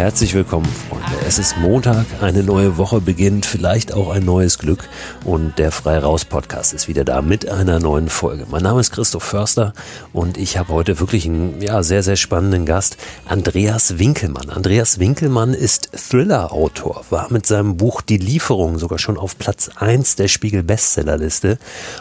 Herzlich willkommen, Freunde. Es ist Montag, eine neue Woche beginnt, vielleicht auch ein neues Glück und der Frei Raus Podcast ist wieder da mit einer neuen Folge. Mein Name ist Christoph Förster und ich habe heute wirklich einen ja, sehr, sehr spannenden Gast, Andreas Winkelmann. Andreas Winkelmann ist Thriller-Autor, war mit seinem Buch Die Lieferung sogar schon auf Platz eins der Spiegel Bestsellerliste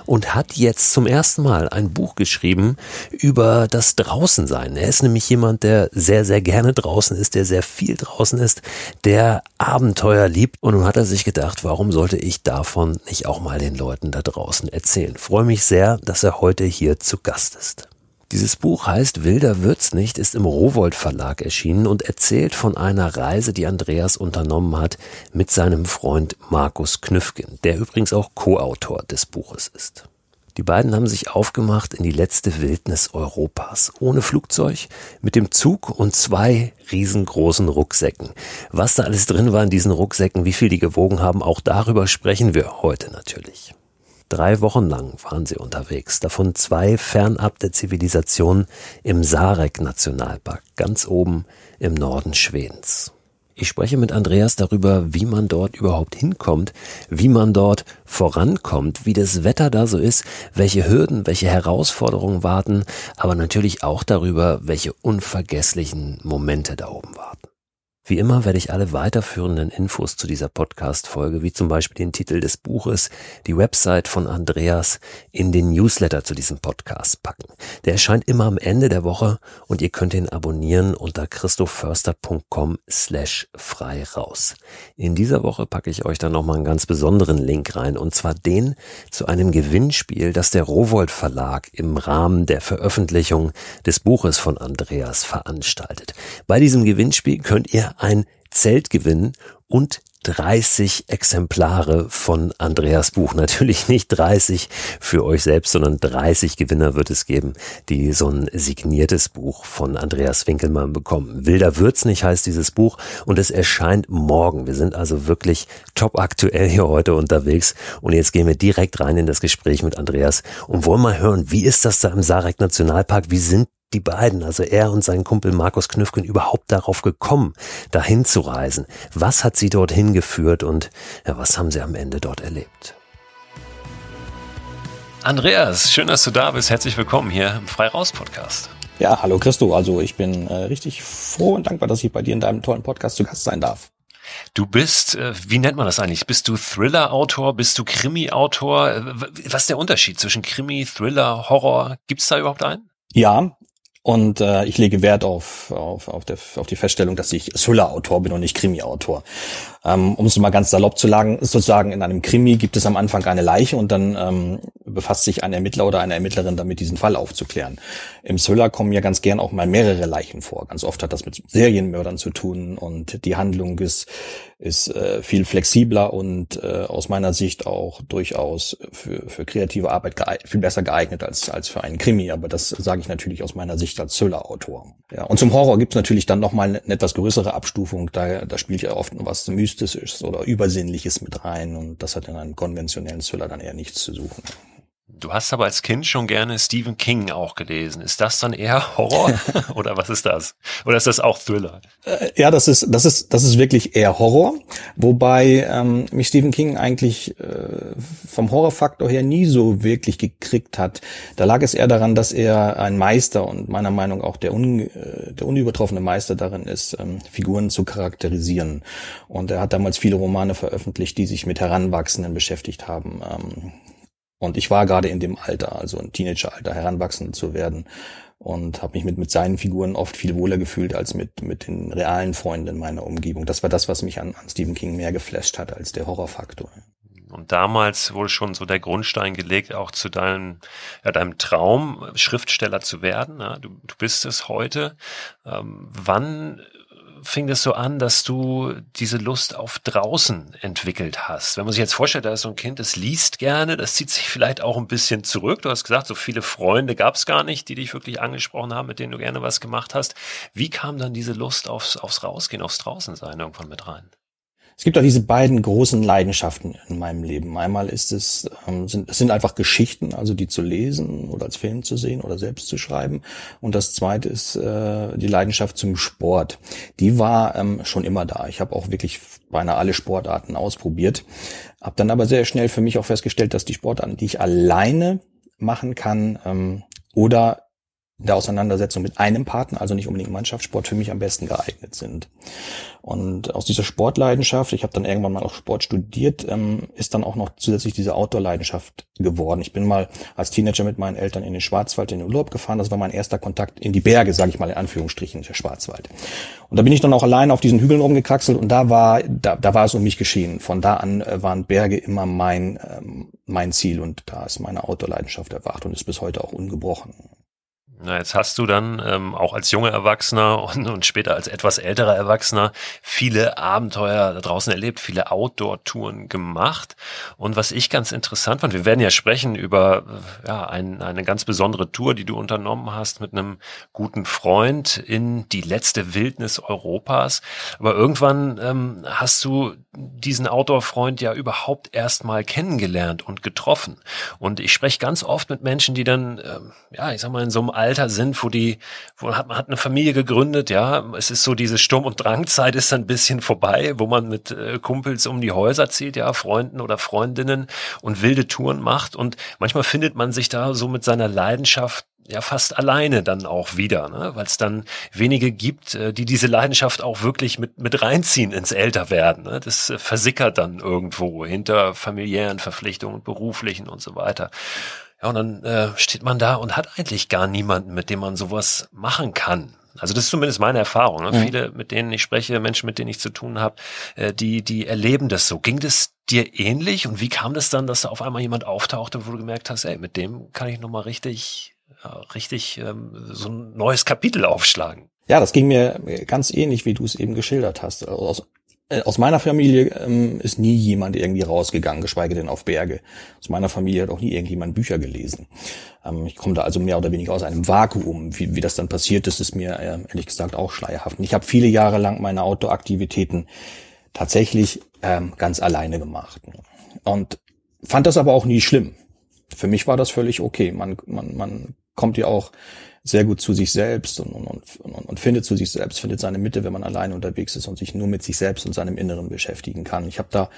und hat jetzt zum ersten Mal ein Buch geschrieben über das Draußensein. Er ist nämlich jemand, der sehr, sehr gerne draußen ist, der sehr viel draußen ist, der Abenteuer liebt. Und nun hat er sich gedacht, warum sollte ich davon nicht auch mal den Leuten da draußen erzählen? freue mich sehr, dass er heute hier zu Gast ist. Dieses Buch heißt Wilder wird's nicht, ist im Rowold Verlag erschienen und erzählt von einer Reise, die Andreas unternommen hat mit seinem Freund Markus Knüffgen, der übrigens auch Co-Autor des Buches ist. Die beiden haben sich aufgemacht in die letzte Wildnis Europas. Ohne Flugzeug, mit dem Zug und zwei riesengroßen Rucksäcken. Was da alles drin war in diesen Rucksäcken, wie viel die gewogen haben, auch darüber sprechen wir heute natürlich. Drei Wochen lang waren sie unterwegs, davon zwei fernab der Zivilisation im Sarek-Nationalpark, ganz oben im Norden Schwedens. Ich spreche mit Andreas darüber, wie man dort überhaupt hinkommt, wie man dort vorankommt, wie das Wetter da so ist, welche Hürden, welche Herausforderungen warten, aber natürlich auch darüber, welche unvergesslichen Momente da oben warten. Wie immer werde ich alle weiterführenden Infos zu dieser Podcast-Folge, wie zum Beispiel den Titel des Buches, die Website von Andreas, in den Newsletter zu diesem Podcast packen. Der erscheint immer am Ende der Woche und ihr könnt ihn abonnieren unter christophförster.com slash frei raus. In dieser Woche packe ich euch dann nochmal einen ganz besonderen Link rein und zwar den zu einem Gewinnspiel, das der Rowold Verlag im Rahmen der Veröffentlichung des Buches von Andreas veranstaltet. Bei diesem Gewinnspiel könnt ihr ein Zelt gewinnen und 30 Exemplare von Andreas Buch. Natürlich nicht 30 für euch selbst, sondern 30 Gewinner wird es geben, die so ein signiertes Buch von Andreas Winkelmann bekommen. Wilder wird's nicht heißt dieses Buch und es erscheint morgen. Wir sind also wirklich top aktuell hier heute unterwegs und jetzt gehen wir direkt rein in das Gespräch mit Andreas und wollen mal hören, wie ist das da im Sarek Nationalpark? Wie sind die beiden, also er und sein Kumpel Markus Knüffgen, überhaupt darauf gekommen, dahin zu reisen? Was hat sie dorthin geführt und ja, was haben sie am Ende dort erlebt? Andreas, schön, dass du da bist. Herzlich willkommen hier im Freiraus Podcast. Ja, hallo Christo. Also ich bin äh, richtig froh und dankbar, dass ich bei dir in deinem tollen Podcast zu Gast sein darf. Du bist, äh, wie nennt man das eigentlich? Bist du Thriller-Autor? Bist du Krimi-Autor? Äh, was ist der Unterschied zwischen Krimi, Thriller, Horror? Gibt es da überhaupt einen? Ja, und äh, ich lege Wert auf, auf, auf, der, auf die Feststellung, dass ich Thriller-Autor bin und nicht Krimi-Autor. Ähm, um es mal ganz salopp zu sagen, sozusagen in einem Krimi gibt es am Anfang eine Leiche und dann ähm, befasst sich ein Ermittler oder eine Ermittlerin damit, diesen Fall aufzuklären. Im Thriller kommen ja ganz gern auch mal mehrere Leichen vor. Ganz oft hat das mit Serienmördern zu tun und die Handlung ist, ist äh, viel flexibler und äh, aus meiner Sicht auch durchaus für, für kreative Arbeit viel besser geeignet als, als für einen Krimi. Aber das sage ich natürlich aus meiner Sicht als Thriller-Autor. Ja, und zum Horror gibt es natürlich dann nochmal eine, eine etwas größere Abstufung. Da, da spielt ja oft was Mystisches oder Übersinnliches mit rein und das hat in einem konventionellen Thriller dann eher nichts zu suchen. Du hast aber als Kind schon gerne Stephen King auch gelesen. Ist das dann eher Horror oder was ist das? Oder ist das auch Thriller? Äh, ja, das ist das ist das ist wirklich eher Horror, wobei ähm, mich Stephen King eigentlich äh, vom Horrorfaktor her nie so wirklich gekriegt hat. Da lag es eher daran, dass er ein Meister und meiner Meinung auch der un, äh, der unübertroffene Meister darin ist, ähm, Figuren zu charakterisieren. Und er hat damals viele Romane veröffentlicht, die sich mit Heranwachsenden beschäftigt haben. Ähm, und ich war gerade in dem Alter, also ein Teenageralter, heranwachsend zu werden und habe mich mit, mit seinen Figuren oft viel wohler gefühlt als mit, mit den realen Freunden in meiner Umgebung. Das war das, was mich an, an Stephen King mehr geflasht hat als der Horrorfaktor. Und damals wurde schon so der Grundstein gelegt, auch zu deinem, ja, deinem Traum, Schriftsteller zu werden. Ja, du, du bist es heute. Ähm, wann fing das so an, dass du diese Lust auf draußen entwickelt hast? Wenn man sich jetzt vorstellt, da ist so ein Kind, das liest gerne, das zieht sich vielleicht auch ein bisschen zurück. Du hast gesagt, so viele Freunde gab es gar nicht, die dich wirklich angesprochen haben, mit denen du gerne was gemacht hast. Wie kam dann diese Lust aufs, aufs Rausgehen, aufs Draußensein irgendwann mit rein? Es gibt auch diese beiden großen Leidenschaften in meinem Leben. Einmal ist es, ähm, sind, es sind einfach Geschichten, also die zu lesen oder als Film zu sehen oder selbst zu schreiben. Und das zweite ist äh, die Leidenschaft zum Sport. Die war ähm, schon immer da. Ich habe auch wirklich beinahe alle Sportarten ausprobiert. Hab dann aber sehr schnell für mich auch festgestellt, dass die Sportarten, die ich alleine machen kann ähm, oder der Auseinandersetzung mit einem Partner, also nicht unbedingt Mannschaftssport, für mich am besten geeignet sind. Und aus dieser Sportleidenschaft, ich habe dann irgendwann mal auch Sport studiert, ähm, ist dann auch noch zusätzlich diese Outdoor-Leidenschaft geworden. Ich bin mal als Teenager mit meinen Eltern in den Schwarzwald in den Urlaub gefahren. Das war mein erster Kontakt in die Berge, sage ich mal in Anführungsstrichen, der Schwarzwald. Und da bin ich dann auch allein auf diesen Hügeln rumgekraxelt und da war, da, da war es um mich geschehen. Von da an äh, waren Berge immer mein, ähm, mein Ziel und da ist meine Outdoor-Leidenschaft erwacht und ist bis heute auch ungebrochen. Na, jetzt hast du dann ähm, auch als junger Erwachsener und, und später als etwas älterer Erwachsener viele Abenteuer da draußen erlebt, viele Outdoor-Touren gemacht. Und was ich ganz interessant fand, wir werden ja sprechen über ja, ein, eine ganz besondere Tour, die du unternommen hast mit einem guten Freund in die letzte Wildnis Europas. Aber irgendwann ähm, hast du diesen Outdoor-Freund ja überhaupt erst mal kennengelernt und getroffen. Und ich spreche ganz oft mit Menschen, die dann, ähm, ja, ich sag mal, in so einem sind, wo die, wo hat man hat eine Familie gegründet, ja, es ist so diese Sturm- und Drangzeit ist ein bisschen vorbei, wo man mit äh, Kumpels um die Häuser zieht, ja, Freunden oder Freundinnen und wilde Touren macht und manchmal findet man sich da so mit seiner Leidenschaft ja fast alleine dann auch wieder, ne? weil es dann wenige gibt, äh, die diese Leidenschaft auch wirklich mit, mit reinziehen ins Älterwerden. Ne? Das äh, versickert dann irgendwo hinter familiären Verpflichtungen, beruflichen und so weiter. Ja, und dann äh, steht man da und hat eigentlich gar niemanden, mit dem man sowas machen kann. Also das ist zumindest meine Erfahrung. Ne? Mhm. Viele, mit denen ich spreche, Menschen, mit denen ich zu tun habe, äh, die, die erleben das so. Ging das dir ähnlich? Und wie kam das dann, dass da auf einmal jemand auftauchte, wo du gemerkt hast, ey, mit dem kann ich nochmal richtig, ja, richtig ähm, so ein neues Kapitel aufschlagen? Ja, das ging mir ganz ähnlich, wie du es eben geschildert hast. Also aus äh, aus meiner Familie ähm, ist nie jemand irgendwie rausgegangen, geschweige denn auf Berge. Aus meiner Familie hat auch nie irgendjemand Bücher gelesen. Ähm, ich komme da also mehr oder weniger aus einem Vakuum. Wie, wie das dann passiert ist, ist mir äh, ehrlich gesagt auch schleierhaft. Und ich habe viele Jahre lang meine Outdoor-Aktivitäten tatsächlich ähm, ganz alleine gemacht. Und fand das aber auch nie schlimm. Für mich war das völlig okay. Man, man, man kommt ja auch sehr gut zu sich selbst und, und, und, und findet zu sich selbst, findet seine Mitte, wenn man alleine unterwegs ist und sich nur mit sich selbst und seinem Inneren beschäftigen kann. Ich habe da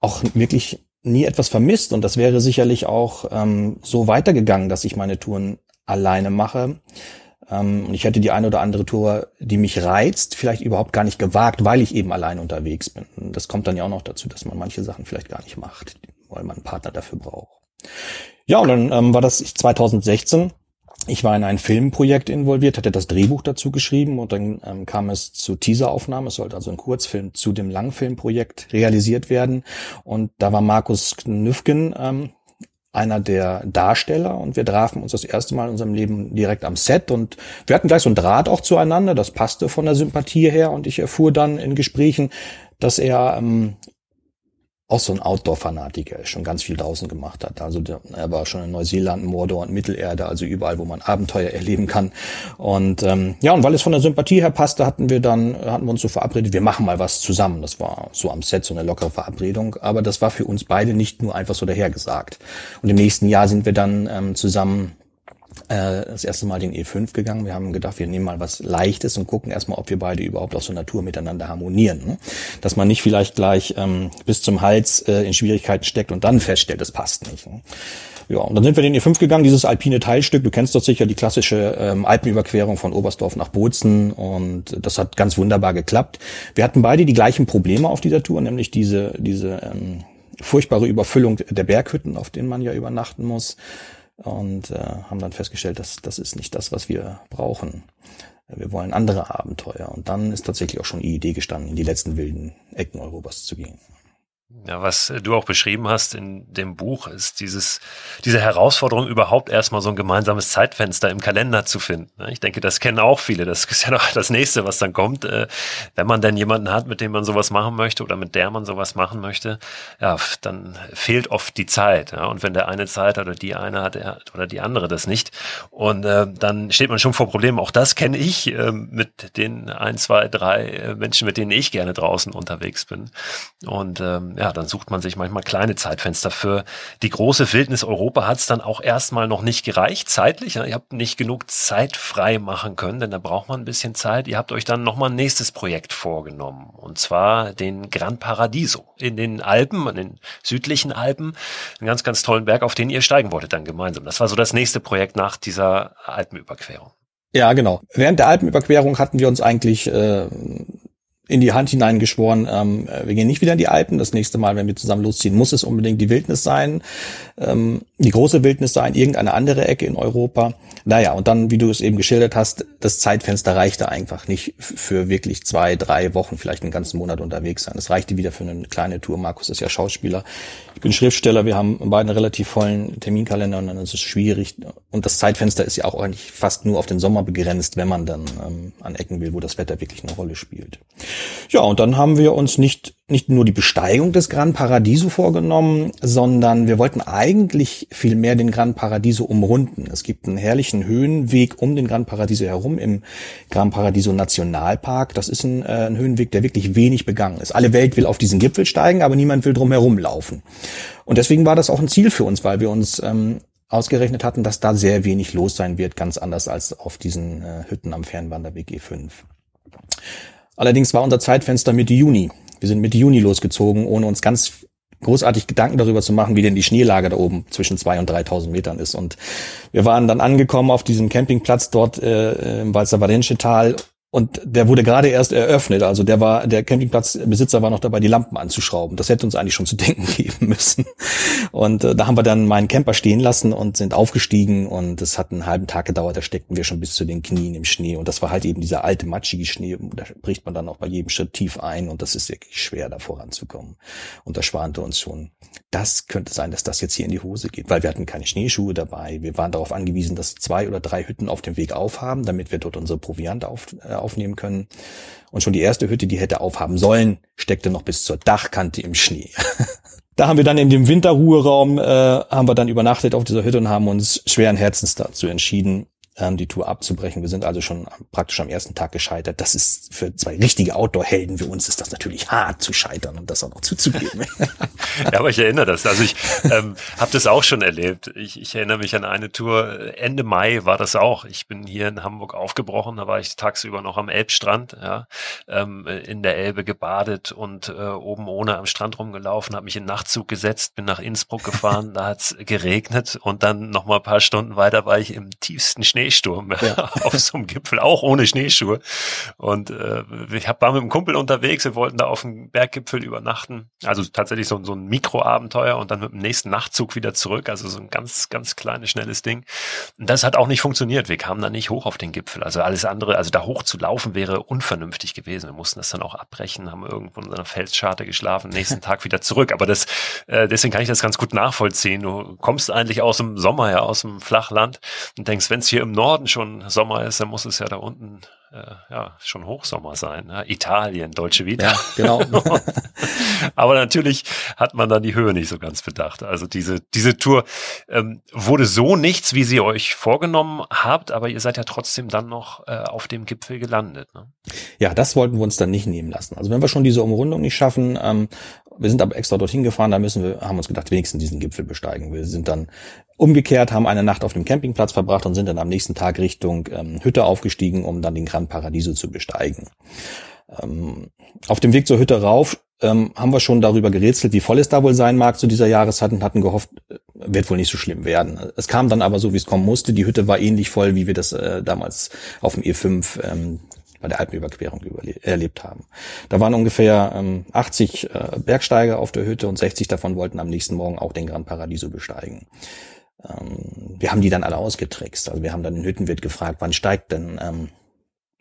auch wirklich nie etwas vermisst und das wäre sicherlich auch ähm, so weitergegangen, dass ich meine Touren alleine mache. Ähm, und ich hätte die eine oder andere Tour, die mich reizt, vielleicht überhaupt gar nicht gewagt, weil ich eben allein unterwegs bin. Das kommt dann ja auch noch dazu, dass man manche Sachen vielleicht gar nicht macht, weil man einen Partner dafür braucht. Ja, und dann ähm, war das 2016 ich war in ein Filmprojekt involviert, hatte das Drehbuch dazu geschrieben und dann ähm, kam es zu Teaseraufnahmen. Es sollte also ein Kurzfilm zu dem Langfilmprojekt realisiert werden. Und da war Markus Knüffgen ähm, einer der Darsteller und wir trafen uns das erste Mal in unserem Leben direkt am Set und wir hatten gleich so ein Draht auch zueinander. Das passte von der Sympathie her und ich erfuhr dann in Gesprächen, dass er ähm, auch so ein Outdoor-Fanatiker schon ganz viel draußen gemacht hat. Also der, er war schon in Neuseeland, Mordor und Mittelerde, also überall, wo man Abenteuer erleben kann. Und ähm, ja, und weil es von der Sympathie her passte, hatten wir dann, hatten wir uns so verabredet, wir machen mal was zusammen. Das war so am Set so eine lockere Verabredung, aber das war für uns beide nicht nur einfach so dahergesagt. Und im nächsten Jahr sind wir dann ähm, zusammen äh, das erste Mal den E5 gegangen. Wir haben gedacht, wir nehmen mal was Leichtes und gucken erstmal, ob wir beide überhaupt aus der Natur miteinander harmonieren. Ne? Dass man nicht vielleicht gleich ähm, bis zum Hals äh, in Schwierigkeiten steckt und dann feststellt, es passt nicht. Ne? Ja, und dann sind wir den E5 gegangen, dieses alpine Teilstück. Du kennst das sicher, die klassische ähm, Alpenüberquerung von Oberstdorf nach Bozen. Und das hat ganz wunderbar geklappt. Wir hatten beide die gleichen Probleme auf dieser Tour, nämlich diese, diese ähm, furchtbare Überfüllung der Berghütten, auf denen man ja übernachten muss und äh, haben dann festgestellt, dass das ist nicht das, was wir brauchen. Wir wollen andere Abenteuer. Und dann ist tatsächlich auch schon die Idee gestanden, in die letzten wilden Ecken Europas zu gehen. Ja, was du auch beschrieben hast in dem Buch, ist dieses, diese Herausforderung, überhaupt erstmal so ein gemeinsames Zeitfenster im Kalender zu finden. Ich denke, das kennen auch viele. Das ist ja noch das nächste, was dann kommt. Äh, wenn man denn jemanden hat, mit dem man sowas machen möchte oder mit der man sowas machen möchte, ja, dann fehlt oft die Zeit. Und wenn der eine Zeit hat oder die eine hat oder die andere das nicht. Und äh, dann steht man schon vor Problemen. Auch das kenne ich äh, mit den ein, zwei, drei Menschen, mit denen ich gerne draußen unterwegs bin. Und ähm, ja, dann sucht man sich manchmal kleine Zeitfenster. Für die große Wildnis Europa hat es dann auch erstmal noch nicht gereicht, zeitlich. Ihr habt nicht genug Zeit frei machen können, denn da braucht man ein bisschen Zeit. Ihr habt euch dann nochmal ein nächstes Projekt vorgenommen. Und zwar den Gran Paradiso in den Alpen, in den südlichen Alpen. Einen ganz, ganz tollen Berg, auf den ihr steigen wolltet dann gemeinsam. Das war so das nächste Projekt nach dieser Alpenüberquerung. Ja, genau. Während der Alpenüberquerung hatten wir uns eigentlich äh, in die Hand hineingeschworen, ähm, wir gehen nicht wieder in die Alpen. Das nächste Mal, wenn wir zusammen losziehen, muss es unbedingt die Wildnis sein, ähm, die große Wildnis sein, irgendeine andere Ecke in Europa. Naja, und dann, wie du es eben geschildert hast, das Zeitfenster reichte einfach nicht für wirklich zwei, drei Wochen, vielleicht einen ganzen Monat unterwegs sein. Es reichte wieder für eine kleine Tour. Markus ist ja Schauspieler. Ich bin Schriftsteller. Wir haben beide einen relativ vollen Terminkalender und dann ist es schwierig. Und das Zeitfenster ist ja auch eigentlich fast nur auf den Sommer begrenzt, wenn man dann ähm, an Ecken will, wo das Wetter wirklich eine Rolle spielt. Ja, und dann haben wir uns nicht, nicht nur die Besteigung des Gran Paradiso vorgenommen, sondern wir wollten eigentlich viel mehr den Gran Paradiso umrunden. Es gibt einen herrlichen Höhenweg um den Gran Paradiso herum im Gran Paradiso Nationalpark. Das ist ein, äh, ein Höhenweg, der wirklich wenig begangen ist. Alle Welt will auf diesen Gipfel steigen, aber niemand will drum herum laufen. Und deswegen war das auch ein Ziel für uns, weil wir uns ähm, ausgerechnet hatten, dass da sehr wenig los sein wird, ganz anders als auf diesen äh, Hütten am Fernwanderweg E5. Allerdings war unser Zeitfenster Mitte Juni. Wir sind Mitte Juni losgezogen, ohne uns ganz großartig Gedanken darüber zu machen, wie denn die Schneelage da oben zwischen zwei und 3.000 Metern ist. Und wir waren dann angekommen auf diesem Campingplatz dort äh, im Walzer Valensche Tal und der wurde gerade erst eröffnet. Also der war, der Campingplatzbesitzer war noch dabei, die Lampen anzuschrauben. Das hätte uns eigentlich schon zu denken geben müssen. Und äh, da haben wir dann meinen Camper stehen lassen und sind aufgestiegen und es hat einen halben Tag gedauert. Da steckten wir schon bis zu den Knien im Schnee. Und das war halt eben dieser alte, matschige Schnee. Da bricht man dann auch bei jedem Schritt tief ein und das ist wirklich schwer, da voranzukommen. Und das schwante uns schon. Das könnte sein, dass das jetzt hier in die Hose geht, weil wir hatten keine Schneeschuhe dabei. Wir waren darauf angewiesen, dass zwei oder drei Hütten auf dem Weg aufhaben, damit wir dort unsere Proviant auf, äh, aufnehmen können. Und schon die erste Hütte, die hätte aufhaben sollen, steckte noch bis zur Dachkante im Schnee. da haben wir dann in dem Winterruheraum, äh, haben wir dann übernachtet auf dieser Hütte und haben uns schweren Herzens dazu entschieden, ähm, die Tour abzubrechen. Wir sind also schon praktisch am ersten Tag gescheitert. Das ist für zwei richtige Outdoor-Helden wie uns ist das natürlich hart zu scheitern und das auch noch zuzugeben. ja, aber ich erinnere das. Also ich ähm, habe das auch schon erlebt. Ich, ich erinnere mich an eine Tour, Ende Mai war das auch. Ich bin hier in Hamburg aufgebrochen, da war ich tagsüber noch am Elbstrand, ja, ähm, in der Elbe gebadet und äh, oben ohne am Strand rumgelaufen, habe mich in Nachtzug gesetzt, bin nach Innsbruck gefahren, da hat's geregnet und dann noch mal ein paar Stunden weiter war ich im tiefsten Schnee Schneesturm ja. auf so einem Gipfel, auch ohne Schneeschuhe. Und äh, ich hab, war mit einem Kumpel unterwegs, wir wollten da auf dem Berggipfel übernachten. Also tatsächlich so, so ein Mikroabenteuer und dann mit dem nächsten Nachtzug wieder zurück. Also so ein ganz, ganz kleines, schnelles Ding. Und das hat auch nicht funktioniert. Wir kamen da nicht hoch auf den Gipfel. Also alles andere, also da hoch zu laufen wäre unvernünftig gewesen. Wir mussten das dann auch abbrechen, haben irgendwo in einer Felsscharte geschlafen, nächsten Tag wieder zurück. Aber das, äh, deswegen kann ich das ganz gut nachvollziehen. Du kommst eigentlich aus dem Sommer ja, aus dem Flachland und denkst, wenn es hier im Norden schon Sommer ist, dann muss es ja da unten ja schon Hochsommer sein. Ne? Italien, Deutsche Vita. Ja, genau. Aber natürlich hat man dann die Höhe nicht so ganz bedacht. Also diese, diese Tour ähm, wurde so nichts, wie sie euch vorgenommen habt, aber ihr seid ja trotzdem dann noch äh, auf dem Gipfel gelandet. Ne? Ja, das wollten wir uns dann nicht nehmen lassen. Also wenn wir schon diese Umrundung nicht schaffen, ähm, wir sind aber extra dorthin gefahren, da müssen wir, haben uns gedacht, wenigstens diesen Gipfel besteigen. Wir sind dann umgekehrt, haben eine Nacht auf dem Campingplatz verbracht und sind dann am nächsten Tag Richtung ähm, Hütte aufgestiegen, um dann den Gran Paradiso zu besteigen. Ähm, auf dem Weg zur Hütte rauf ähm, haben wir schon darüber gerätselt, wie voll es da wohl sein mag zu dieser Jahreszeit und hatten gehofft, äh, wird wohl nicht so schlimm werden. Es kam dann aber so, wie es kommen musste. Die Hütte war ähnlich voll, wie wir das äh, damals auf dem E5 ähm, bei der Alpenüberquerung erlebt haben. Da waren ungefähr ähm, 80 äh, Bergsteiger auf der Hütte und 60 davon wollten am nächsten Morgen auch den Gran Paradiso besteigen. Ähm, wir haben die dann alle ausgetrickst. Also wir haben dann den Hüttenwirt gefragt, wann steigt denn ähm,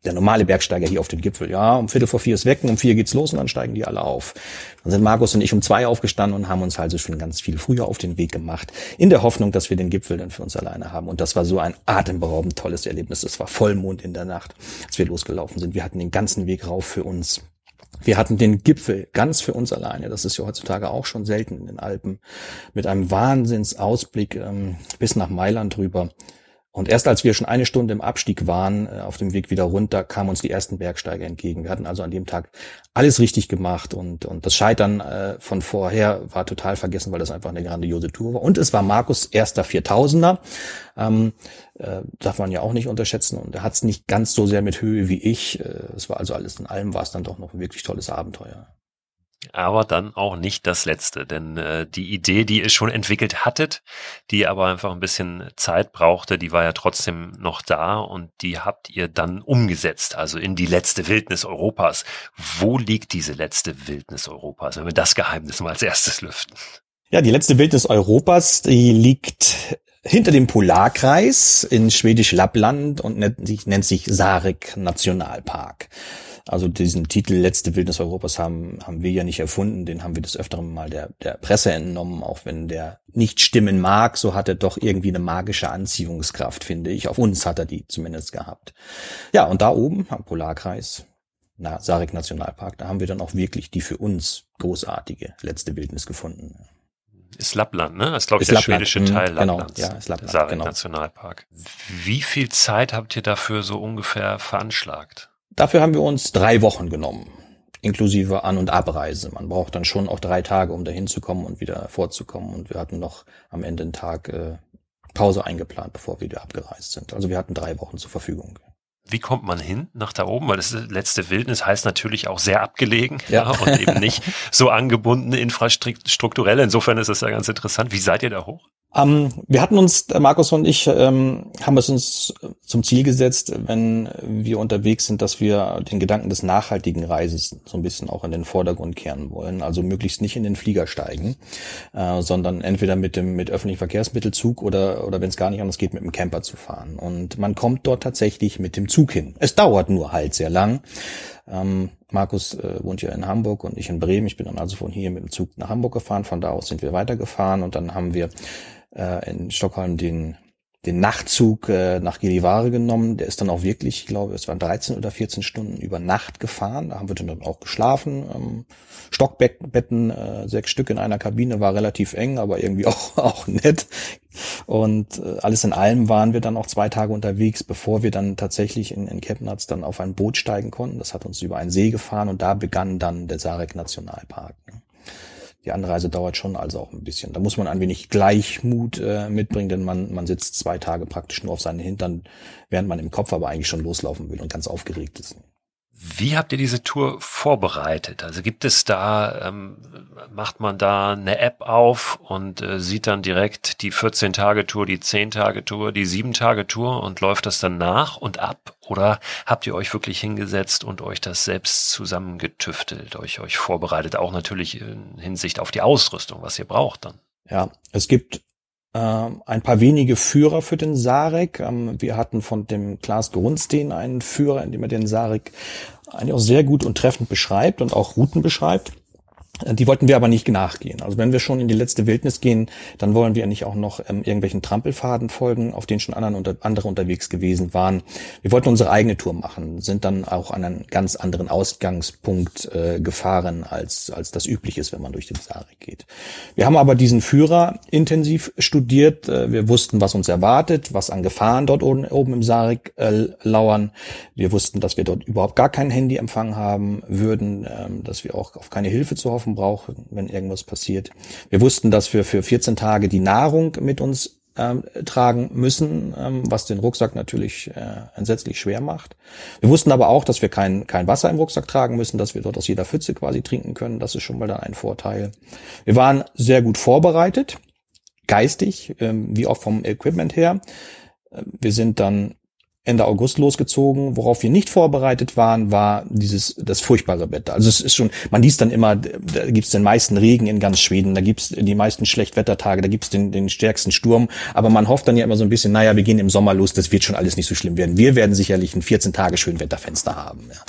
der normale Bergsteiger hier auf den Gipfel. Ja, um Viertel vor vier ist Wecken, um vier geht's los und dann steigen die alle auf. Dann sind Markus und ich um zwei aufgestanden und haben uns also schon ganz viel früher auf den Weg gemacht, in der Hoffnung, dass wir den Gipfel dann für uns alleine haben. Und das war so ein atemberaubend tolles Erlebnis. Es war Vollmond in der Nacht, als wir losgelaufen sind. Wir hatten den ganzen Weg rauf für uns. Wir hatten den Gipfel ganz für uns alleine. Das ist ja heutzutage auch schon selten in den Alpen. Mit einem Wahnsinnsausblick ähm, bis nach Mailand drüber. Und erst als wir schon eine Stunde im Abstieg waren, äh, auf dem Weg wieder runter, kamen uns die ersten Bergsteiger entgegen. Wir hatten also an dem Tag alles richtig gemacht und, und das Scheitern äh, von vorher war total vergessen, weil das einfach eine grandiose Tour war. Und es war Markus erster Viertausender. Ähm, äh, darf man ja auch nicht unterschätzen. Und er hat es nicht ganz so sehr mit Höhe wie ich. Äh, es war also alles in allem war es dann doch noch ein wirklich tolles Abenteuer aber dann auch nicht das letzte, denn äh, die Idee, die ihr schon entwickelt hattet, die aber einfach ein bisschen Zeit brauchte, die war ja trotzdem noch da und die habt ihr dann umgesetzt, also in die letzte Wildnis Europas. Wo liegt diese letzte Wildnis Europas, wenn wir das Geheimnis mal als erstes lüften? Ja, die letzte Wildnis Europas, die liegt hinter dem Polarkreis in schwedisch Lappland und nennt sich, nennt sich Sarek Nationalpark. Also diesen Titel Letzte Wildnis Europas haben, haben wir ja nicht erfunden, den haben wir des Öfteren mal der, der Presse entnommen, auch wenn der nicht stimmen mag, so hat er doch irgendwie eine magische Anziehungskraft, finde ich. Auf uns hat er die zumindest gehabt. Ja, und da oben am Polarkreis, na, Sarek Nationalpark, da haben wir dann auch wirklich die für uns großartige letzte Wildnis gefunden. Ist Lappland, ne? Das ist, glaube ich, ist der Lappland. schwedische Teil mhm, genau, Lapplands. Ja, ist Lappland, Sarek genau. Nationalpark. Wie viel Zeit habt ihr dafür so ungefähr veranschlagt? Dafür haben wir uns drei Wochen genommen, inklusive An- und Abreise. Man braucht dann schon auch drei Tage, um dahin zu kommen und wieder vorzukommen. Und wir hatten noch am Ende einen Tag äh, Pause eingeplant, bevor wir wieder abgereist sind. Also wir hatten drei Wochen zur Verfügung. Wie kommt man hin nach da oben? Weil das letzte Wildnis heißt natürlich auch sehr abgelegen ja. und eben nicht so angebunden infrastrukturell. Insofern ist das ja ganz interessant. Wie seid ihr da hoch? Ähm, wir hatten uns, Markus und ich, ähm, haben es uns zum Ziel gesetzt, wenn wir unterwegs sind, dass wir den Gedanken des nachhaltigen Reises so ein bisschen auch in den Vordergrund kehren wollen. Also möglichst nicht in den Flieger steigen, äh, sondern entweder mit dem mit öffentlichen Verkehrsmittelzug oder oder wenn es gar nicht anders geht, mit dem Camper zu fahren. Und man kommt dort tatsächlich mit dem Zug hin. Es dauert nur halt sehr lang. Ähm, Markus äh, wohnt ja in Hamburg und ich in Bremen. Ich bin dann also von hier mit dem Zug nach Hamburg gefahren. Von da aus sind wir weitergefahren und dann haben wir äh, in Stockholm den den Nachtzug äh, nach Gilivare genommen. Der ist dann auch wirklich, ich glaube, es waren 13 oder 14 Stunden über Nacht gefahren. Da haben wir dann auch geschlafen. Ähm, Stockbetten, äh, sechs Stück in einer Kabine, war relativ eng, aber irgendwie auch, auch nett. Und äh, alles in allem waren wir dann auch zwei Tage unterwegs, bevor wir dann tatsächlich in, in Kepnatz dann auf ein Boot steigen konnten. Das hat uns über einen See gefahren und da begann dann der Sarek Nationalpark. Ne? Die Anreise dauert schon also auch ein bisschen. Da muss man ein wenig Gleichmut äh, mitbringen, denn man, man sitzt zwei Tage praktisch nur auf seinen Hintern, während man im Kopf aber eigentlich schon loslaufen will und ganz aufgeregt ist. Wie habt ihr diese Tour vorbereitet? Also gibt es da, ähm, macht man da eine App auf und äh, sieht dann direkt die 14-Tage-Tour, die 10-Tage-Tour, die 7-Tage-Tour und läuft das dann nach und ab? Oder habt ihr euch wirklich hingesetzt und euch das selbst zusammengetüftelt, euch, euch vorbereitet, auch natürlich in Hinsicht auf die Ausrüstung, was ihr braucht dann? Ja, es gibt ein paar wenige Führer für den Sarek. Ähm, wir hatten von dem Klaas Grunstein einen Führer, in dem er den Sarek eigentlich auch sehr gut und treffend beschreibt und auch Routen beschreibt. Die wollten wir aber nicht nachgehen. Also wenn wir schon in die letzte Wildnis gehen, dann wollen wir nicht auch noch ähm, irgendwelchen Trampelfaden folgen, auf denen schon unter, andere unterwegs gewesen waren. Wir wollten unsere eigene Tour machen, sind dann auch an einen ganz anderen Ausgangspunkt äh, gefahren, als, als das üblich ist, wenn man durch den Sarek geht. Wir haben aber diesen Führer intensiv studiert. Äh, wir wussten, was uns erwartet, was an Gefahren dort oben, oben im Sarek äh, lauern. Wir wussten, dass wir dort überhaupt gar kein Handyempfang haben würden, äh, dass wir auch auf keine Hilfe zu hoffen kaufen brauchen, wenn irgendwas passiert. Wir wussten, dass wir für 14 Tage die Nahrung mit uns ähm, tragen müssen, ähm, was den Rucksack natürlich äh, entsetzlich schwer macht. Wir wussten aber auch, dass wir kein, kein Wasser im Rucksack tragen müssen, dass wir dort aus jeder Pfütze quasi trinken können. Das ist schon mal dann ein Vorteil. Wir waren sehr gut vorbereitet, geistig, ähm, wie auch vom Equipment her. Wir sind dann Ende August losgezogen. Worauf wir nicht vorbereitet waren, war dieses das furchtbare Wetter. Also es ist schon, man liest dann immer, da gibt's den meisten Regen in ganz Schweden, da gibt's die meisten Schlechtwettertage, da gibt's den, den stärksten Sturm. Aber man hofft dann ja immer so ein bisschen, naja, wir gehen im Sommer los, das wird schon alles nicht so schlimm werden. Wir werden sicherlich ein 14 Tage schön Wetterfenster haben. Ja.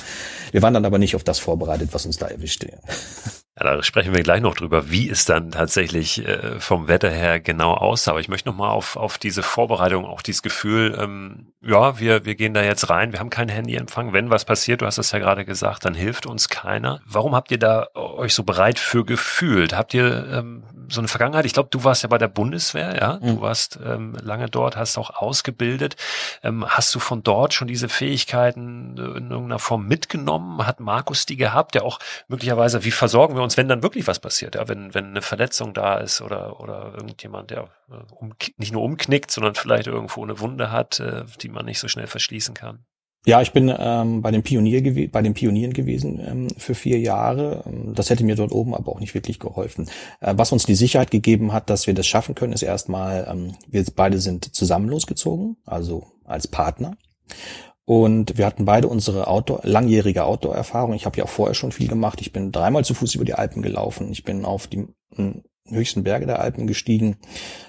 Wir waren dann aber nicht auf das vorbereitet, was uns da erwischte. Ja, da sprechen wir gleich noch drüber, wie es dann tatsächlich äh, vom Wetter her genau aussah. Aber ich möchte noch mal auf, auf diese Vorbereitung, auch dieses Gefühl, ähm, ja, wir, wir gehen da jetzt rein, wir haben kein Handyempfang. Wenn was passiert, du hast es ja gerade gesagt, dann hilft uns keiner. Warum habt ihr da euch so bereit für gefühlt? Habt ihr ähm, so eine Vergangenheit? Ich glaube, du warst ja bei der Bundeswehr, ja, mhm. du warst ähm, lange dort, hast auch ausgebildet. Ähm, hast du von dort schon diese Fähigkeiten in irgendeiner Form mitgenommen? Hat Markus die gehabt, der auch möglicherweise, wie versorgen wir uns, wenn dann wirklich was passiert, ja, wenn, wenn eine Verletzung da ist oder, oder irgendjemand, der äh, um, nicht nur umknickt, sondern vielleicht irgendwo eine Wunde hat, äh, die man nicht so schnell verschließen kann. Ja, ich bin ähm, bei, den Pionier bei den Pionieren gewesen ähm, für vier Jahre. Ähm, das hätte mir dort oben aber auch nicht wirklich geholfen. Äh, was uns die Sicherheit gegeben hat, dass wir das schaffen können, ist erstmal, ähm, wir beide sind zusammen losgezogen, also als Partner. Und wir hatten beide unsere Outdoor, langjährige Outdoor-Erfahrung. Ich habe ja auch vorher schon viel gemacht. Ich bin dreimal zu Fuß über die Alpen gelaufen. Ich bin auf die höchsten Berge der Alpen gestiegen.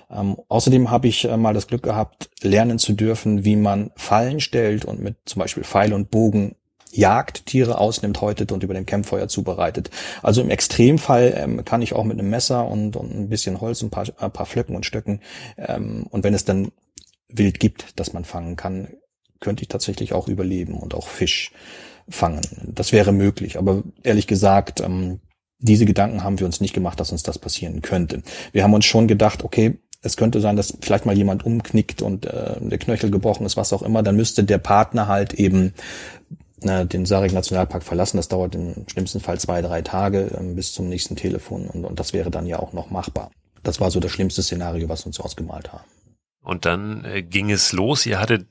Ähm, außerdem habe ich äh, mal das Glück gehabt, lernen zu dürfen, wie man Fallen stellt und mit zum Beispiel Pfeil und Bogen jagt, Tiere ausnimmt, häutet und über dem Campfeuer zubereitet. Also im Extremfall ähm, kann ich auch mit einem Messer und, und ein bisschen Holz, ein paar, ein paar Flöcken und Stöcken ähm, und wenn es dann Wild gibt, das man fangen kann, könnte ich tatsächlich auch überleben und auch Fisch fangen. Das wäre möglich. Aber ehrlich gesagt, ähm, diese Gedanken haben wir uns nicht gemacht, dass uns das passieren könnte. Wir haben uns schon gedacht, okay, es könnte sein, dass vielleicht mal jemand umknickt und äh, der Knöchel gebrochen ist, was auch immer. Dann müsste der Partner halt eben den Sarek Nationalpark verlassen. Das dauert im schlimmsten Fall zwei, drei Tage äh, bis zum nächsten Telefon und, und das wäre dann ja auch noch machbar. Das war so das schlimmste Szenario, was wir uns ausgemalt haben. Und dann äh, ging es los. Ihr hattet,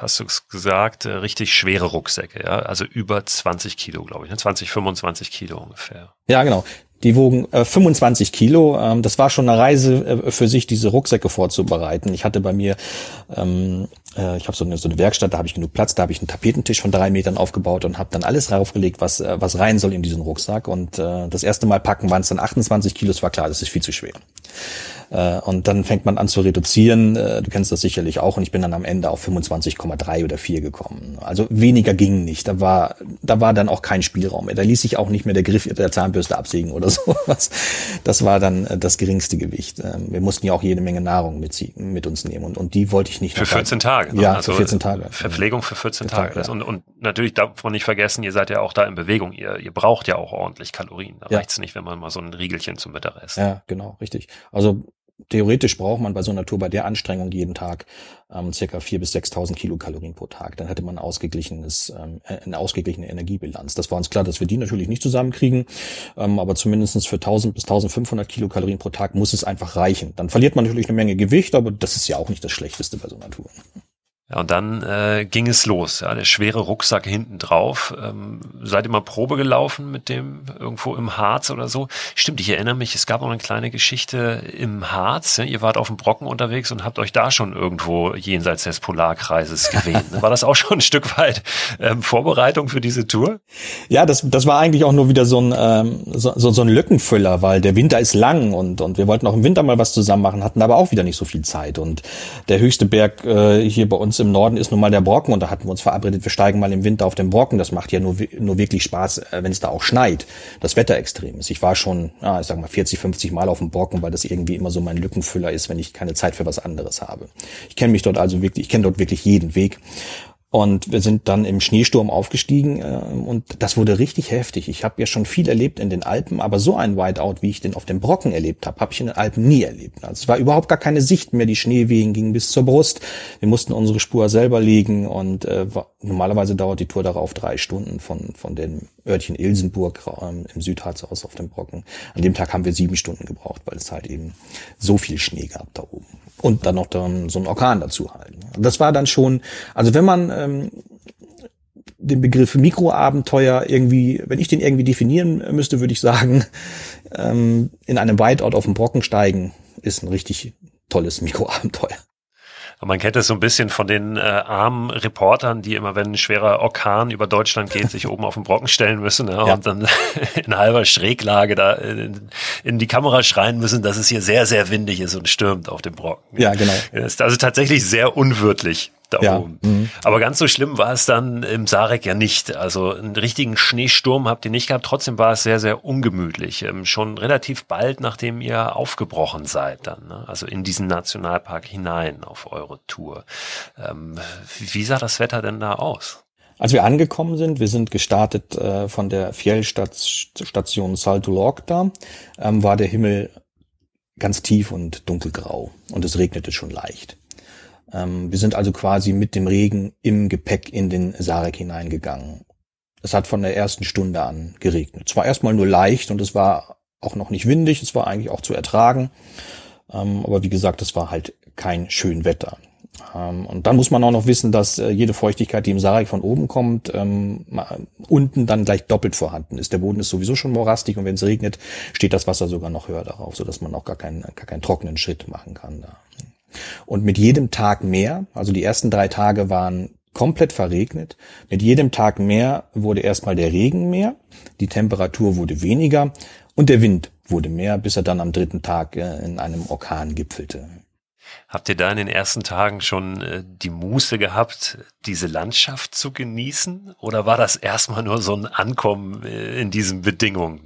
hast du gesagt, äh, richtig schwere Rucksäcke, ja? Also über 20 Kilo, glaube ich, ne? 20, 25 Kilo ungefähr. Ja, genau. Die wogen äh, 25 Kilo. Ähm, das war schon eine Reise äh, für sich, diese Rucksäcke vorzubereiten. Ich hatte bei mir, ähm, äh, ich habe so eine, so eine Werkstatt, da habe ich genug Platz, da habe ich einen Tapetentisch von drei Metern aufgebaut und habe dann alles raufgelegt, was, äh, was rein soll in diesen Rucksack. Und äh, das erste Mal packen waren es dann 28 Kilo. Es war klar, das ist viel zu schwer. Äh, und dann fängt man an zu reduzieren. Äh, du kennst das sicherlich auch. Und ich bin dann am Ende auf 25,3 oder 4 gekommen. Also weniger ging nicht. Da war, da war dann auch kein Spielraum mehr. Da ließ sich auch nicht mehr der Griff der Zahnbürste absägen oder sowas. Das war dann äh, das geringste Gewicht. Ähm, wir mussten ja auch jede Menge Nahrung mit, mit uns nehmen. Und, und die wollte ich nicht. Für 14 Tage. Ne? Ja, also für 14 Tage. Verpflegung für 14 Tage. Tage. Und, und natürlich darf man nicht vergessen, ihr seid ja auch da in Bewegung. Ihr, ihr braucht ja auch ordentlich Kalorien. Da ja. reicht's nicht, wenn man mal so ein Riegelchen zum Mittagessen. Ja, genau, richtig. Also theoretisch braucht man bei so einer Tour, bei der Anstrengung jeden Tag ähm, circa 4.000 bis 6.000 Kilokalorien pro Tag. Dann hätte man ausgeglichenes, ähm, äh, eine ausgeglichene Energiebilanz. Das war uns klar, dass wir die natürlich nicht zusammenkriegen, ähm, aber zumindestens für 1.000 bis 1.500 Kilokalorien pro Tag muss es einfach reichen. Dann verliert man natürlich eine Menge Gewicht, aber das ist ja auch nicht das Schlechteste bei so einer Tour. Ja, und dann äh, ging es los. Ja, der schwere Rucksack hinten drauf. Ähm, seid ihr mal Probe gelaufen mit dem irgendwo im Harz oder so? Stimmt, ich erinnere mich, es gab auch eine kleine Geschichte im Harz. Ja? Ihr wart auf dem Brocken unterwegs und habt euch da schon irgendwo jenseits des Polarkreises gewählt. War das auch schon ein Stück weit ähm, Vorbereitung für diese Tour? Ja, das, das war eigentlich auch nur wieder so ein, ähm, so, so, so ein Lückenfüller, weil der Winter ist lang und, und wir wollten auch im Winter mal was zusammen machen, hatten aber auch wieder nicht so viel Zeit. Und der höchste Berg äh, hier bei uns im Norden ist nun mal der Brocken und da hatten wir uns verabredet, wir steigen mal im Winter auf den Brocken. Das macht ja nur, nur wirklich Spaß, äh, wenn es da auch schneit, das Wetter extrem ist. Ich war schon, ja, ich sag mal 40, 50 Mal auf dem Brocken, weil das irgendwie immer so mein Lückenfüller ist, wenn ich keine Zeit für was anderes habe. Ich kenne mich dort also wirklich, ich kenne dort wirklich jeden Weg und wir sind dann im Schneesturm aufgestiegen äh, und das wurde richtig heftig. Ich habe ja schon viel erlebt in den Alpen, aber so ein Whiteout, wie ich den auf dem Brocken erlebt habe, habe ich in den Alpen nie erlebt. Also es war überhaupt gar keine Sicht mehr. Die Schneewehen gingen bis zur Brust. Wir mussten unsere Spur selber legen und äh, normalerweise dauert die Tour darauf drei Stunden von, von dem Örtchen Ilsenburg ähm, im Südharz aus auf dem Brocken. An dem Tag haben wir sieben Stunden gebraucht, weil es halt eben so viel Schnee gab da oben und dann noch dann so ein Orkan dazu halten. Das war dann schon, also wenn man ähm, den Begriff Mikroabenteuer irgendwie, wenn ich den irgendwie definieren müsste, würde ich sagen, ähm, in einem Whiteout auf dem Brocken steigen ist ein richtig tolles Mikroabenteuer. Man kennt es so ein bisschen von den äh, armen Reportern, die immer, wenn ein schwerer Orkan über Deutschland geht, sich oben auf den Brocken stellen müssen ja, ja. und dann in halber Schräglage da in, in, die Kamera schreien müssen, dass es hier sehr, sehr windig ist und stürmt auf dem Brocken. Ja, genau. Das ist also tatsächlich sehr unwirtlich da ja. oben. Mhm. Aber ganz so schlimm war es dann im Sarek ja nicht. Also einen richtigen Schneesturm habt ihr nicht gehabt. Trotzdem war es sehr, sehr ungemütlich. Ähm, schon relativ bald, nachdem ihr aufgebrochen seid dann. Ne? Also in diesen Nationalpark hinein auf eure Tour. Ähm, wie sah das Wetter denn da aus? Als wir angekommen sind, wir sind gestartet äh, von der Fjellstation Salto Lorca, ähm, war der Himmel ganz tief und dunkelgrau und es regnete schon leicht. Ähm, wir sind also quasi mit dem Regen im Gepäck in den Sarek hineingegangen. Es hat von der ersten Stunde an geregnet. Es war erstmal nur leicht und es war auch noch nicht windig, es war eigentlich auch zu ertragen. Ähm, aber wie gesagt, es war halt kein schön Wetter. Ähm, und dann muss man auch noch wissen, dass äh, jede Feuchtigkeit, die im Sarek von oben kommt, unten dann gleich doppelt vorhanden ist. Der Boden ist sowieso schon morastig und wenn es regnet, steht das Wasser sogar noch höher darauf, sodass man auch gar keinen, gar keinen trockenen Schritt machen kann. Und mit jedem Tag mehr, also die ersten drei Tage waren komplett verregnet. Mit jedem Tag mehr wurde erstmal der Regen mehr, die Temperatur wurde weniger und der Wind wurde mehr, bis er dann am dritten Tag äh, in einem Orkan gipfelte. Habt ihr da in den ersten Tagen schon äh, die Muße gehabt, diese Landschaft zu genießen? Oder war das erstmal nur so ein Ankommen äh, in diesen Bedingungen?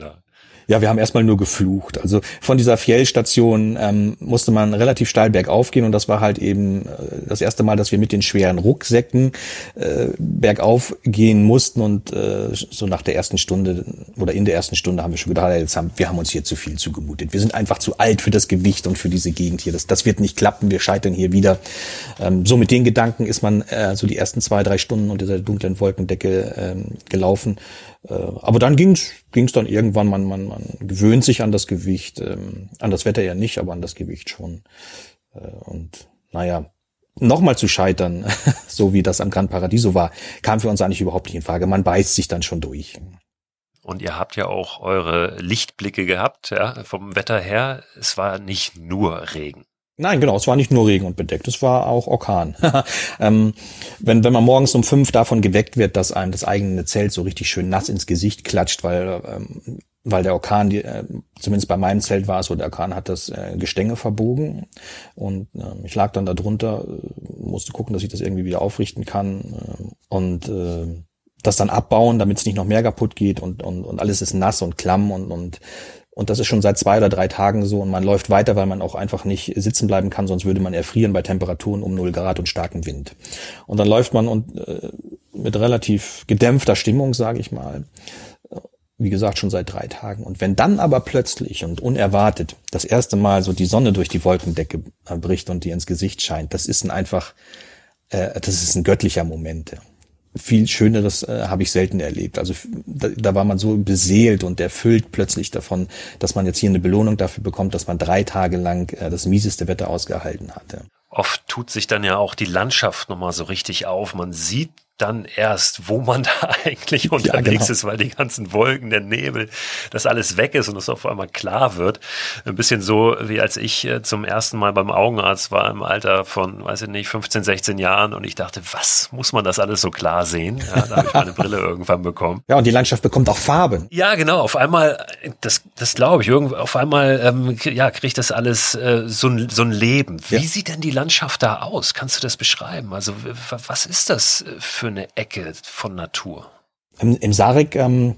Ja, wir haben erstmal nur geflucht. Also von dieser Fjellstation ähm, musste man relativ steil bergauf gehen und das war halt eben äh, das erste Mal, dass wir mit den schweren Rucksäcken äh, bergauf gehen mussten und äh, so nach der ersten Stunde oder in der ersten Stunde haben wir schon gedacht, jetzt haben, wir haben uns hier zu viel zugemutet. Wir sind einfach zu alt für das Gewicht und für diese Gegend hier. Das, das wird nicht klappen, wir scheitern hier wieder. Ähm, so mit den Gedanken ist man äh, so die ersten zwei, drei Stunden unter der dunklen Wolkendecke ähm, gelaufen. Äh, aber dann ging's ging's dann irgendwann, man, man, man gewöhnt sich an das Gewicht, ähm, an das Wetter ja nicht, aber an das Gewicht schon. Äh, und naja, nochmal zu scheitern, so wie das am Gran Paradiso war, kam für uns eigentlich überhaupt nicht in Frage. Man beißt sich dann schon durch. Und ihr habt ja auch eure Lichtblicke gehabt, ja, vom Wetter her. Es war nicht nur Regen. Nein, genau, es war nicht nur Regen und bedeckt, es war auch Orkan. ähm, wenn, wenn man morgens um fünf davon geweckt wird, dass einem das eigene Zelt so richtig schön nass ins Gesicht klatscht, weil, ähm, weil der Orkan, die, äh, zumindest bei meinem Zelt war es so, der Orkan hat das äh, Gestänge verbogen und äh, ich lag dann da drunter, äh, musste gucken, dass ich das irgendwie wieder aufrichten kann äh, und äh, das dann abbauen, damit es nicht noch mehr kaputt geht und, und, und alles ist nass und klamm und, und und das ist schon seit zwei oder drei Tagen so und man läuft weiter, weil man auch einfach nicht sitzen bleiben kann, sonst würde man erfrieren bei Temperaturen um 0 Grad und starkem Wind. Und dann läuft man und äh, mit relativ gedämpfter Stimmung, sage ich mal, wie gesagt, schon seit drei Tagen. Und wenn dann aber plötzlich und unerwartet das erste Mal so die Sonne durch die Wolkendecke bricht und dir ins Gesicht scheint, das ist ein einfach, äh, das ist ein göttlicher Moment viel Schöneres äh, habe ich selten erlebt. Also da, da war man so beseelt und erfüllt plötzlich davon, dass man jetzt hier eine Belohnung dafür bekommt, dass man drei Tage lang äh, das mieseste Wetter ausgehalten hatte. Oft tut sich dann ja auch die Landschaft nochmal so richtig auf. Man sieht dann erst, wo man da eigentlich unterwegs ja, genau. ist, weil die ganzen Wolken, der Nebel, das alles weg ist und es auf einmal klar wird. Ein bisschen so, wie als ich äh, zum ersten Mal beim Augenarzt war im Alter von, weiß ich nicht, 15, 16 Jahren und ich dachte, was muss man das alles so klar sehen? Ja, da habe ich meine Brille irgendwann bekommen. Ja, und die Landschaft bekommt auch Farben. Ja, genau. Auf einmal, das, das glaube ich, irgendwie, auf einmal, ähm, ja, kriegt das alles äh, so, ein, so ein Leben. Wie ja. sieht denn die Landschaft da aus? Kannst du das beschreiben? Also, was ist das für für eine Ecke von Natur? Im, im Sarek ähm,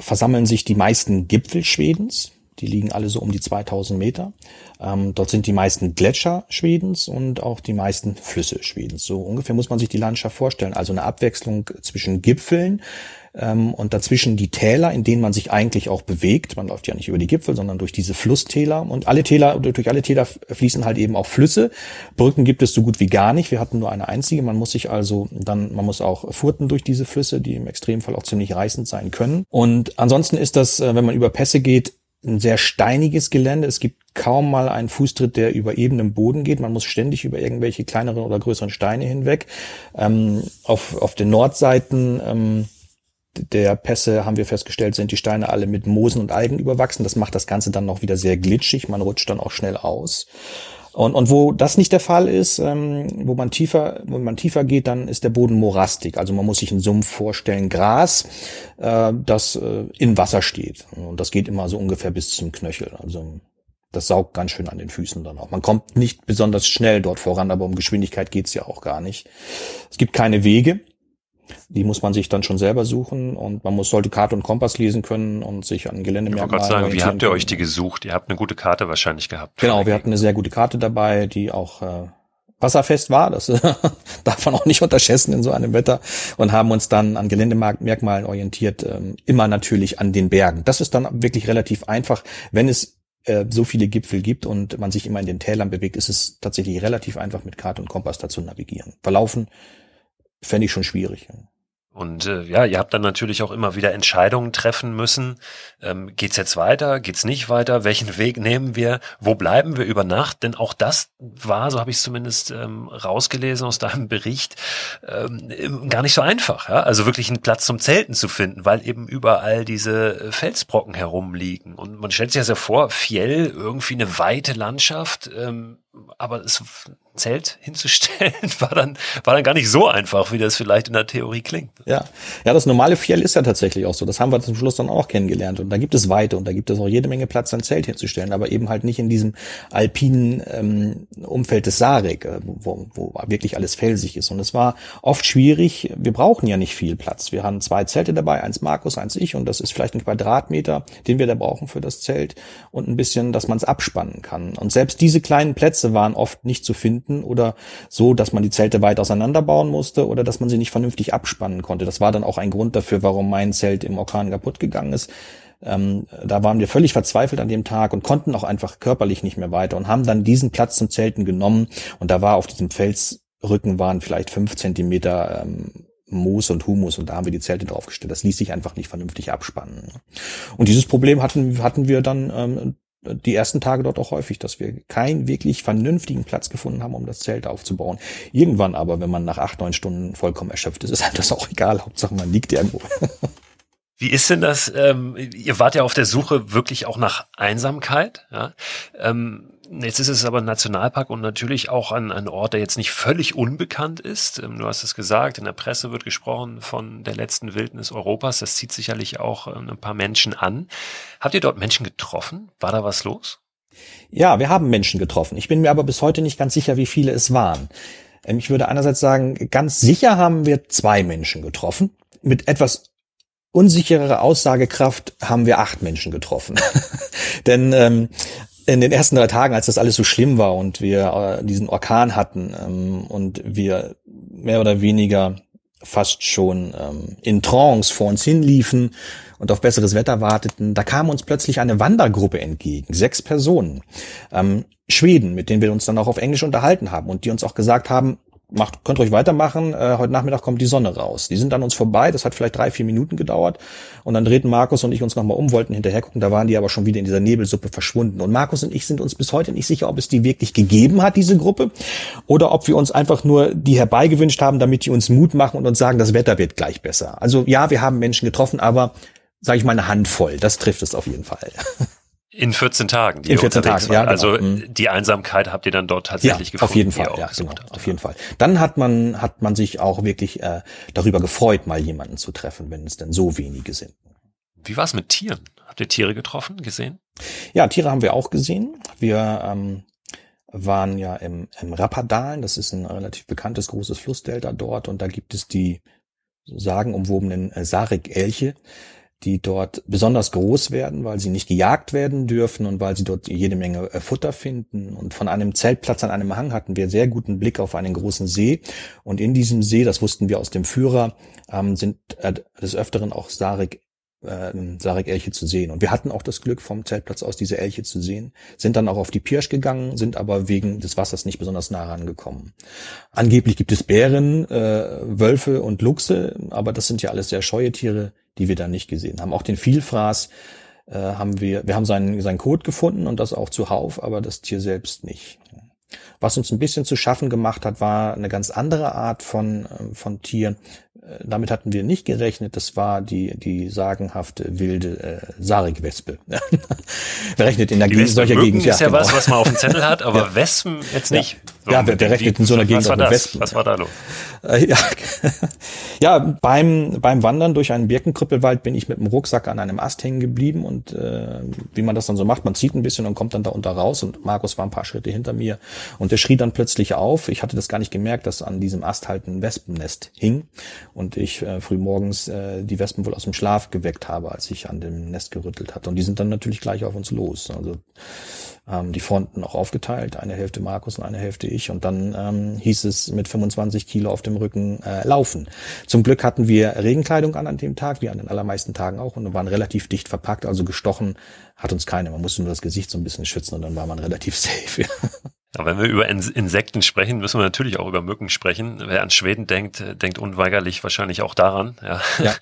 versammeln sich die meisten Gipfel Schwedens. Die liegen alle so um die 2000 Meter. Ähm, dort sind die meisten Gletscher Schwedens und auch die meisten Flüsse Schwedens. So ungefähr muss man sich die Landschaft vorstellen. Also eine Abwechslung zwischen Gipfeln, ähm, und dazwischen die Täler, in denen man sich eigentlich auch bewegt. Man läuft ja nicht über die Gipfel, sondern durch diese Flusstäler und alle Täler, durch alle Täler fließen halt eben auch Flüsse. Brücken gibt es so gut wie gar nicht. Wir hatten nur eine einzige. Man muss sich also dann, man muss auch furten durch diese Flüsse, die im Extremfall auch ziemlich reißend sein können. Und ansonsten ist das, äh, wenn man über Pässe geht, ein sehr steiniges Gelände. Es gibt kaum mal einen Fußtritt, der über ebenem Boden geht. Man muss ständig über irgendwelche kleineren oder größeren Steine hinweg. Ähm, auf, auf den Nordseiten ähm, der Pässe, haben wir festgestellt, sind die Steine alle mit Moosen und Algen überwachsen. Das macht das Ganze dann noch wieder sehr glitschig. Man rutscht dann auch schnell aus. Und, und wo das nicht der Fall ist, ähm, wo man tiefer, wo man tiefer geht, dann ist der Boden morastig. Also man muss sich einen Sumpf vorstellen, Gras, äh, das äh, in Wasser steht. Und das geht immer so ungefähr bis zum Knöchel. Also das saugt ganz schön an den Füßen dann auch. Man kommt nicht besonders schnell dort voran, aber um Geschwindigkeit geht's ja auch gar nicht. Es gibt keine Wege. Die muss man sich dann schon selber suchen und man muss, sollte Karte und Kompass lesen können und sich an Geländemerkmalen Ich wollte sagen, wie habt ihr euch die gesucht? Ihr habt eine gute Karte wahrscheinlich gehabt. Genau, wir hatten eine sehr gute Karte dabei, die auch äh, wasserfest war. Das darf man auch nicht unterschätzen in so einem Wetter und haben uns dann an Geländemerkmalen orientiert, ähm, immer natürlich an den Bergen. Das ist dann wirklich relativ einfach, wenn es äh, so viele Gipfel gibt und man sich immer in den Tälern bewegt, ist es tatsächlich relativ einfach mit Karte und Kompass dazu navigieren. Verlaufen fände ich schon schwierig. Und äh, ja, ihr habt dann natürlich auch immer wieder Entscheidungen treffen müssen. Ähm, geht's jetzt weiter? Geht's nicht weiter? Welchen Weg nehmen wir? Wo bleiben wir über Nacht? Denn auch das war, so habe ich es zumindest ähm, rausgelesen aus deinem Bericht, ähm, gar nicht so einfach. Ja? Also wirklich einen Platz zum Zelten zu finden, weil eben überall diese äh, Felsbrocken herumliegen. Und man stellt sich ja so vor, Fjell, irgendwie eine weite Landschaft, ähm, aber das Zelt hinzustellen war dann, war dann gar nicht so einfach, wie das vielleicht in der Theorie klingt. Ja, ja, das normale Fjell ist ja tatsächlich auch so. Das haben wir zum Schluss dann auch kennengelernt. Und da gibt es Weite und da gibt es auch jede Menge Platz, ein Zelt hinzustellen, aber eben halt nicht in diesem alpinen ähm, Umfeld des Sarek, äh, wo, wo wirklich alles felsig ist. Und es war oft schwierig. Wir brauchen ja nicht viel Platz. Wir haben zwei Zelte dabei, eins Markus, eins ich, und das ist vielleicht ein Quadratmeter, den wir da brauchen für das Zelt und ein bisschen, dass man es abspannen kann. Und selbst diese kleinen Plätze Plätze waren oft nicht zu finden oder so, dass man die Zelte weit auseinanderbauen musste oder dass man sie nicht vernünftig abspannen konnte. Das war dann auch ein Grund dafür, warum mein Zelt im Orkan kaputt gegangen ist. Ähm, da waren wir völlig verzweifelt an dem Tag und konnten auch einfach körperlich nicht mehr weiter und haben dann diesen Platz zum Zelten genommen und da war auf diesem Felsrücken waren vielleicht fünf Zentimeter ähm, Moos und Humus und da haben wir die Zelte draufgestellt. Das ließ sich einfach nicht vernünftig abspannen. Und dieses Problem hatten, hatten wir dann ähm, die ersten Tage dort auch häufig, dass wir keinen wirklich vernünftigen Platz gefunden haben, um das Zelt aufzubauen. Irgendwann aber, wenn man nach acht, neun Stunden vollkommen erschöpft ist, ist einem das auch egal. Hauptsache man liegt irgendwo. Wie ist denn das? Ähm, ihr wart ja auf der Suche wirklich auch nach Einsamkeit. Ja? Ähm, Jetzt ist es aber ein Nationalpark und natürlich auch ein, ein Ort, der jetzt nicht völlig unbekannt ist. Ähm, du hast es gesagt, in der Presse wird gesprochen von der letzten Wildnis Europas. Das zieht sicherlich auch ähm, ein paar Menschen an. Habt ihr dort Menschen getroffen? War da was los? Ja, wir haben Menschen getroffen. Ich bin mir aber bis heute nicht ganz sicher, wie viele es waren. Ähm, ich würde einerseits sagen, ganz sicher haben wir zwei Menschen getroffen. Mit etwas unsicherer Aussagekraft haben wir acht Menschen getroffen. Denn ähm, in den ersten drei Tagen, als das alles so schlimm war und wir äh, diesen Orkan hatten ähm, und wir mehr oder weniger fast schon ähm, in Trance vor uns hinliefen und auf besseres Wetter warteten, da kam uns plötzlich eine Wandergruppe entgegen, sechs Personen, ähm, Schweden, mit denen wir uns dann auch auf Englisch unterhalten haben und die uns auch gesagt haben, macht, könnt ruhig weitermachen, äh, heute Nachmittag kommt die Sonne raus. Die sind an uns vorbei, das hat vielleicht drei, vier Minuten gedauert und dann drehten Markus und ich uns nochmal um, wollten hinterher gucken, da waren die aber schon wieder in dieser Nebelsuppe verschwunden. Und Markus und ich sind uns bis heute nicht sicher, ob es die wirklich gegeben hat, diese Gruppe, oder ob wir uns einfach nur die herbeigewünscht haben, damit die uns Mut machen und uns sagen, das Wetter wird gleich besser. Also ja, wir haben Menschen getroffen, aber sage ich mal eine Handvoll, das trifft es auf jeden Fall. In 14 Tagen. Die In 14 Tagen, ja. Genau. Also mhm. die Einsamkeit habt ihr dann dort tatsächlich ja, gefunden. Auf jeden Fall, ja, genau, auf jeden Fall. Dann hat man hat man sich auch wirklich äh, darüber gefreut, mal jemanden zu treffen, wenn es denn so wenige sind. Wie war es mit Tieren? Habt ihr Tiere getroffen, gesehen? Ja, Tiere haben wir auch gesehen. Wir ähm, waren ja im, im Rappadalen, das ist ein relativ bekanntes großes Flussdelta dort und da gibt es die sagenumwobenen äh, Sarek-Elche die dort besonders groß werden, weil sie nicht gejagt werden dürfen und weil sie dort jede Menge äh, Futter finden. Und von einem Zeltplatz an einem Hang hatten wir sehr guten Blick auf einen großen See. Und in diesem See, das wussten wir aus dem Führer, ähm, sind äh, des Öfteren auch Sarek äh, Sarek-Elche zu sehen. Und wir hatten auch das Glück, vom Zeltplatz aus diese Elche zu sehen, sind dann auch auf die Pirsch gegangen, sind aber wegen des Wassers nicht besonders nah rangekommen. Angeblich gibt es Bären, äh, Wölfe und Luchse, aber das sind ja alles sehr scheue Tiere, die wir da nicht gesehen haben. Auch den Vielfraß äh, haben wir, wir haben seinen, seinen Code gefunden und das auch zuhauf, aber das Tier selbst nicht. Was uns ein bisschen zu schaffen gemacht hat, war eine ganz andere Art von, ähm, von Tier. Äh, damit hatten wir nicht gerechnet. Das war die, die sagenhafte wilde äh, Sarigwespe. wer rechnet in der Gegend solcher Gegend? ist ja, ja genau. was, was man auf dem Zettel hat, aber ja. Wespen jetzt nicht. Ja, ja wer, wer rechnet in so einer Gegend was war das? Wespen? Was war da los? Äh, ja, ja beim, beim Wandern durch einen Birkenkrüppelwald bin ich mit dem Rucksack an einem Ast hängen geblieben und äh, wie man das dann so macht, man zieht ein bisschen und kommt dann da unter raus und Markus war ein paar Schritte hinter mir und der schrie dann plötzlich auf. Ich hatte das gar nicht gemerkt, dass an diesem Ast halt ein Wespennest hing und ich äh, früh morgens äh, die Wespen wohl aus dem Schlaf geweckt habe, als ich an dem Nest gerüttelt hatte und die sind dann natürlich gleich auf uns los. Also ähm, die Fronten auch aufgeteilt, eine Hälfte Markus und eine Hälfte ich. Und dann ähm, hieß es mit 25 Kilo auf dem Rücken äh, laufen. Zum Glück hatten wir Regenkleidung an an dem Tag, wie an den allermeisten Tagen auch, und waren relativ dicht verpackt, also gestochen hat uns keine. Man musste nur das Gesicht so ein bisschen schützen und dann war man relativ safe. Ja, wenn wir über Insekten sprechen, müssen wir natürlich auch über Mücken sprechen. Wer an Schweden denkt, denkt unweigerlich wahrscheinlich auch daran, ja, ja.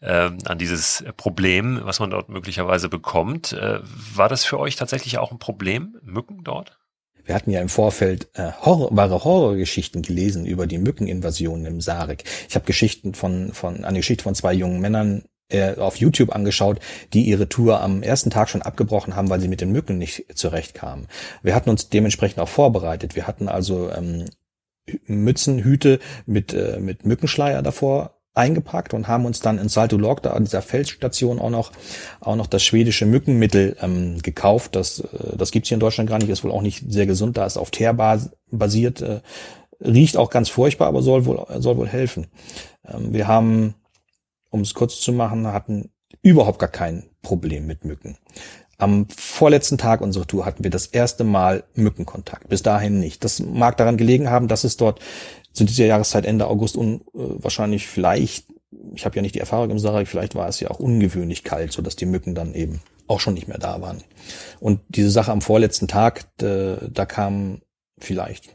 ähm, an dieses Problem, was man dort möglicherweise bekommt. Äh, war das für euch tatsächlich auch ein Problem, Mücken dort? Wir hatten ja im Vorfeld äh, Horror, wahre Horrorgeschichten gelesen über die Mückeninvasionen im Sarek. Ich habe Geschichten von, von eine Geschichte von zwei jungen Männern äh, auf YouTube angeschaut, die ihre Tour am ersten Tag schon abgebrochen haben, weil sie mit den Mücken nicht zurechtkamen. Wir hatten uns dementsprechend auch vorbereitet. Wir hatten also ähm, Mützen, Hüte mit, äh, mit Mückenschleier davor eingepackt und haben uns dann in Salto Log, da an dieser Felsstation auch noch, auch noch das schwedische Mückenmittel ähm, gekauft. Das, äh, das gibt's hier in Deutschland gar nicht, ist wohl auch nicht sehr gesund, da ist auf Teer basiert, äh, riecht auch ganz furchtbar, aber soll wohl, soll wohl helfen. Ähm, wir haben um es kurz zu machen, hatten überhaupt gar kein Problem mit Mücken. Am vorletzten Tag unserer Tour hatten wir das erste Mal Mückenkontakt. Bis dahin nicht. Das mag daran gelegen haben, dass es dort zu dieser Jahreszeit Ende August un, äh, wahrscheinlich vielleicht, ich habe ja nicht die Erfahrung im Sarek, vielleicht war es ja auch ungewöhnlich kalt, so dass die Mücken dann eben auch schon nicht mehr da waren. Und diese Sache am vorletzten Tag, da, da kam vielleicht